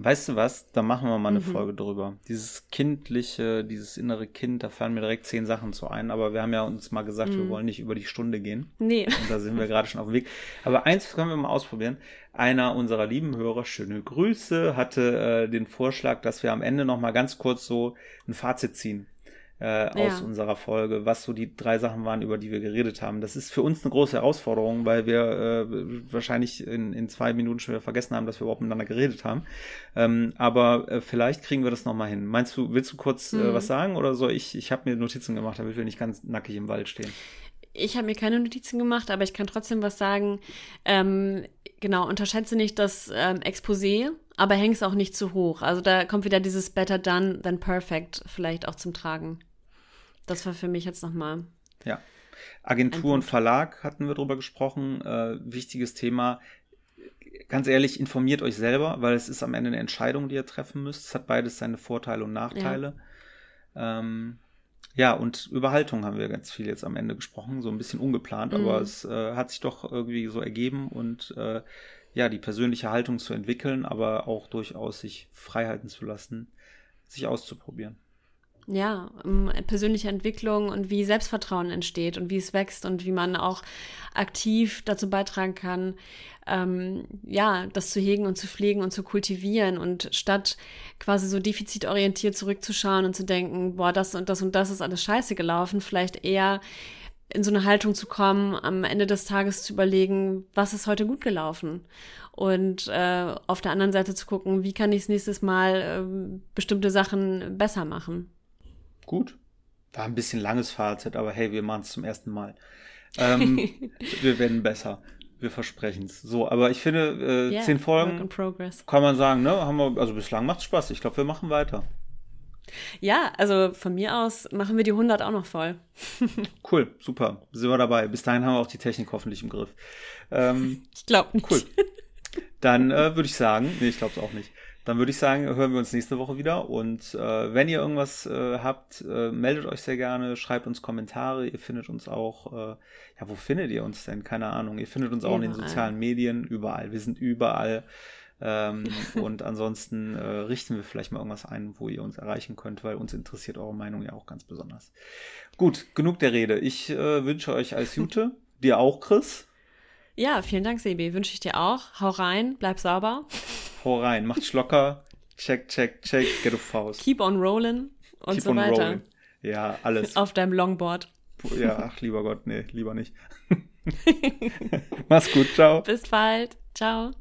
Weißt du was? Da machen wir mal eine Mhm. Folge drüber. Dieses kindliche, dieses innere Kind, da fallen mir direkt zehn Sachen zu ein. Aber wir haben ja uns mal gesagt, wir wollen nicht über die Stunde gehen. Nee. Und da sind wir (laughs) gerade schon auf dem Weg. Aber eins können wir mal ausprobieren. Einer unserer lieben Hörer, schöne Grüße, hatte äh, den Vorschlag, dass wir am Ende noch mal ganz kurz so ein Fazit ziehen. Äh, aus Ja. unserer Folge, was so die drei Sachen waren, über die wir geredet haben. Das ist für uns eine große Herausforderung, weil wir äh, wahrscheinlich in, in zwei Minuten schon wieder vergessen haben, dass wir überhaupt miteinander geredet haben. Ähm, aber äh, vielleicht kriegen wir das nochmal hin. Meinst du, willst du kurz äh, Mhm. was sagen oder soll ich? Ich habe mir Notizen gemacht, damit wir nicht ganz nackig im Wald stehen. Ich habe mir keine Notizen gemacht, aber ich kann trotzdem was sagen. Ähm, genau, unterschätze nicht das ähm, Exposé, aber häng's auch nicht zu hoch. Also da kommt wieder dieses Better Done than Perfect vielleicht auch zum Tragen. Das war für mich jetzt nochmal. Ja. Agentur und. Verlag hatten wir drüber gesprochen. Äh, wichtiges Thema. Ganz ehrlich, informiert euch selber, weil es ist am Ende eine Entscheidung, die ihr treffen müsst. Es hat beides seine Vorteile und Nachteile. Ja, ähm, ja und über Haltung haben wir ganz viel jetzt am Ende gesprochen, so ein bisschen ungeplant, Mhm. aber es äh, hat sich doch irgendwie so ergeben und äh, ja, die persönliche Haltung zu entwickeln, aber auch durchaus sich frei halten zu lassen, sich auszuprobieren. Ja, um persönliche Entwicklung und wie Selbstvertrauen entsteht und wie es wächst und wie man auch aktiv dazu beitragen kann, ähm, ja, das zu hegen und zu pflegen und zu kultivieren und statt quasi so defizitorientiert zurückzuschauen und zu denken, boah, das und das und das ist alles scheiße gelaufen, vielleicht eher in so eine Haltung zu kommen, am Ende des Tages zu überlegen, was ist heute gut gelaufen und äh, auf der anderen Seite zu gucken, wie kann ich es nächstes Mal ähm, bestimmte Sachen besser machen. Gut. War ein bisschen langes Fazit, aber hey, wir machen es zum ersten Mal. Ähm, (laughs) wir werden besser. Wir versprechen es. So, aber ich finde, äh, Yeah, zehn Folgen kann man sagen, ne? Haben wir, also bislang macht Spaß. Ich glaube, wir machen weiter. Ja, also von mir aus machen wir die 100 auch noch voll. (laughs) Cool, super. Sind wir dabei. Bis dahin haben wir auch die Technik hoffentlich im Griff. Ähm, Ich glaube nicht. cool. Dann äh, würde ich sagen, nee, ich glaube es auch nicht. Dann würde ich sagen, hören wir uns nächste Woche wieder. Und äh, wenn ihr irgendwas äh, habt, äh, meldet euch sehr gerne, schreibt uns Kommentare. Ihr findet uns auch, äh, ja, wo findet ihr uns denn? Keine Ahnung. Ihr findet uns auch in den Überall. sozialen Medien, überall. Wir sind überall. Ähm, (laughs) und ansonsten äh, richten wir vielleicht mal irgendwas ein, wo ihr uns erreichen könnt, weil uns interessiert eure Meinung ja auch ganz besonders. Gut, genug der Rede. Ich äh, wünsche euch alles (laughs) Gute. Dir auch, Chris. Ja, vielen Dank, Sebi. Wünsche ich dir auch. Hau rein, bleib sauber hau rein, macht's locker, check, check, check, get a Faust. Keep on rolling und Keep so weiter. Rolling. Ja, alles. Auf deinem Longboard. Ja, ach, lieber Gott, nee, lieber nicht. (laughs) Mach's gut, ciao. Bis bald, ciao.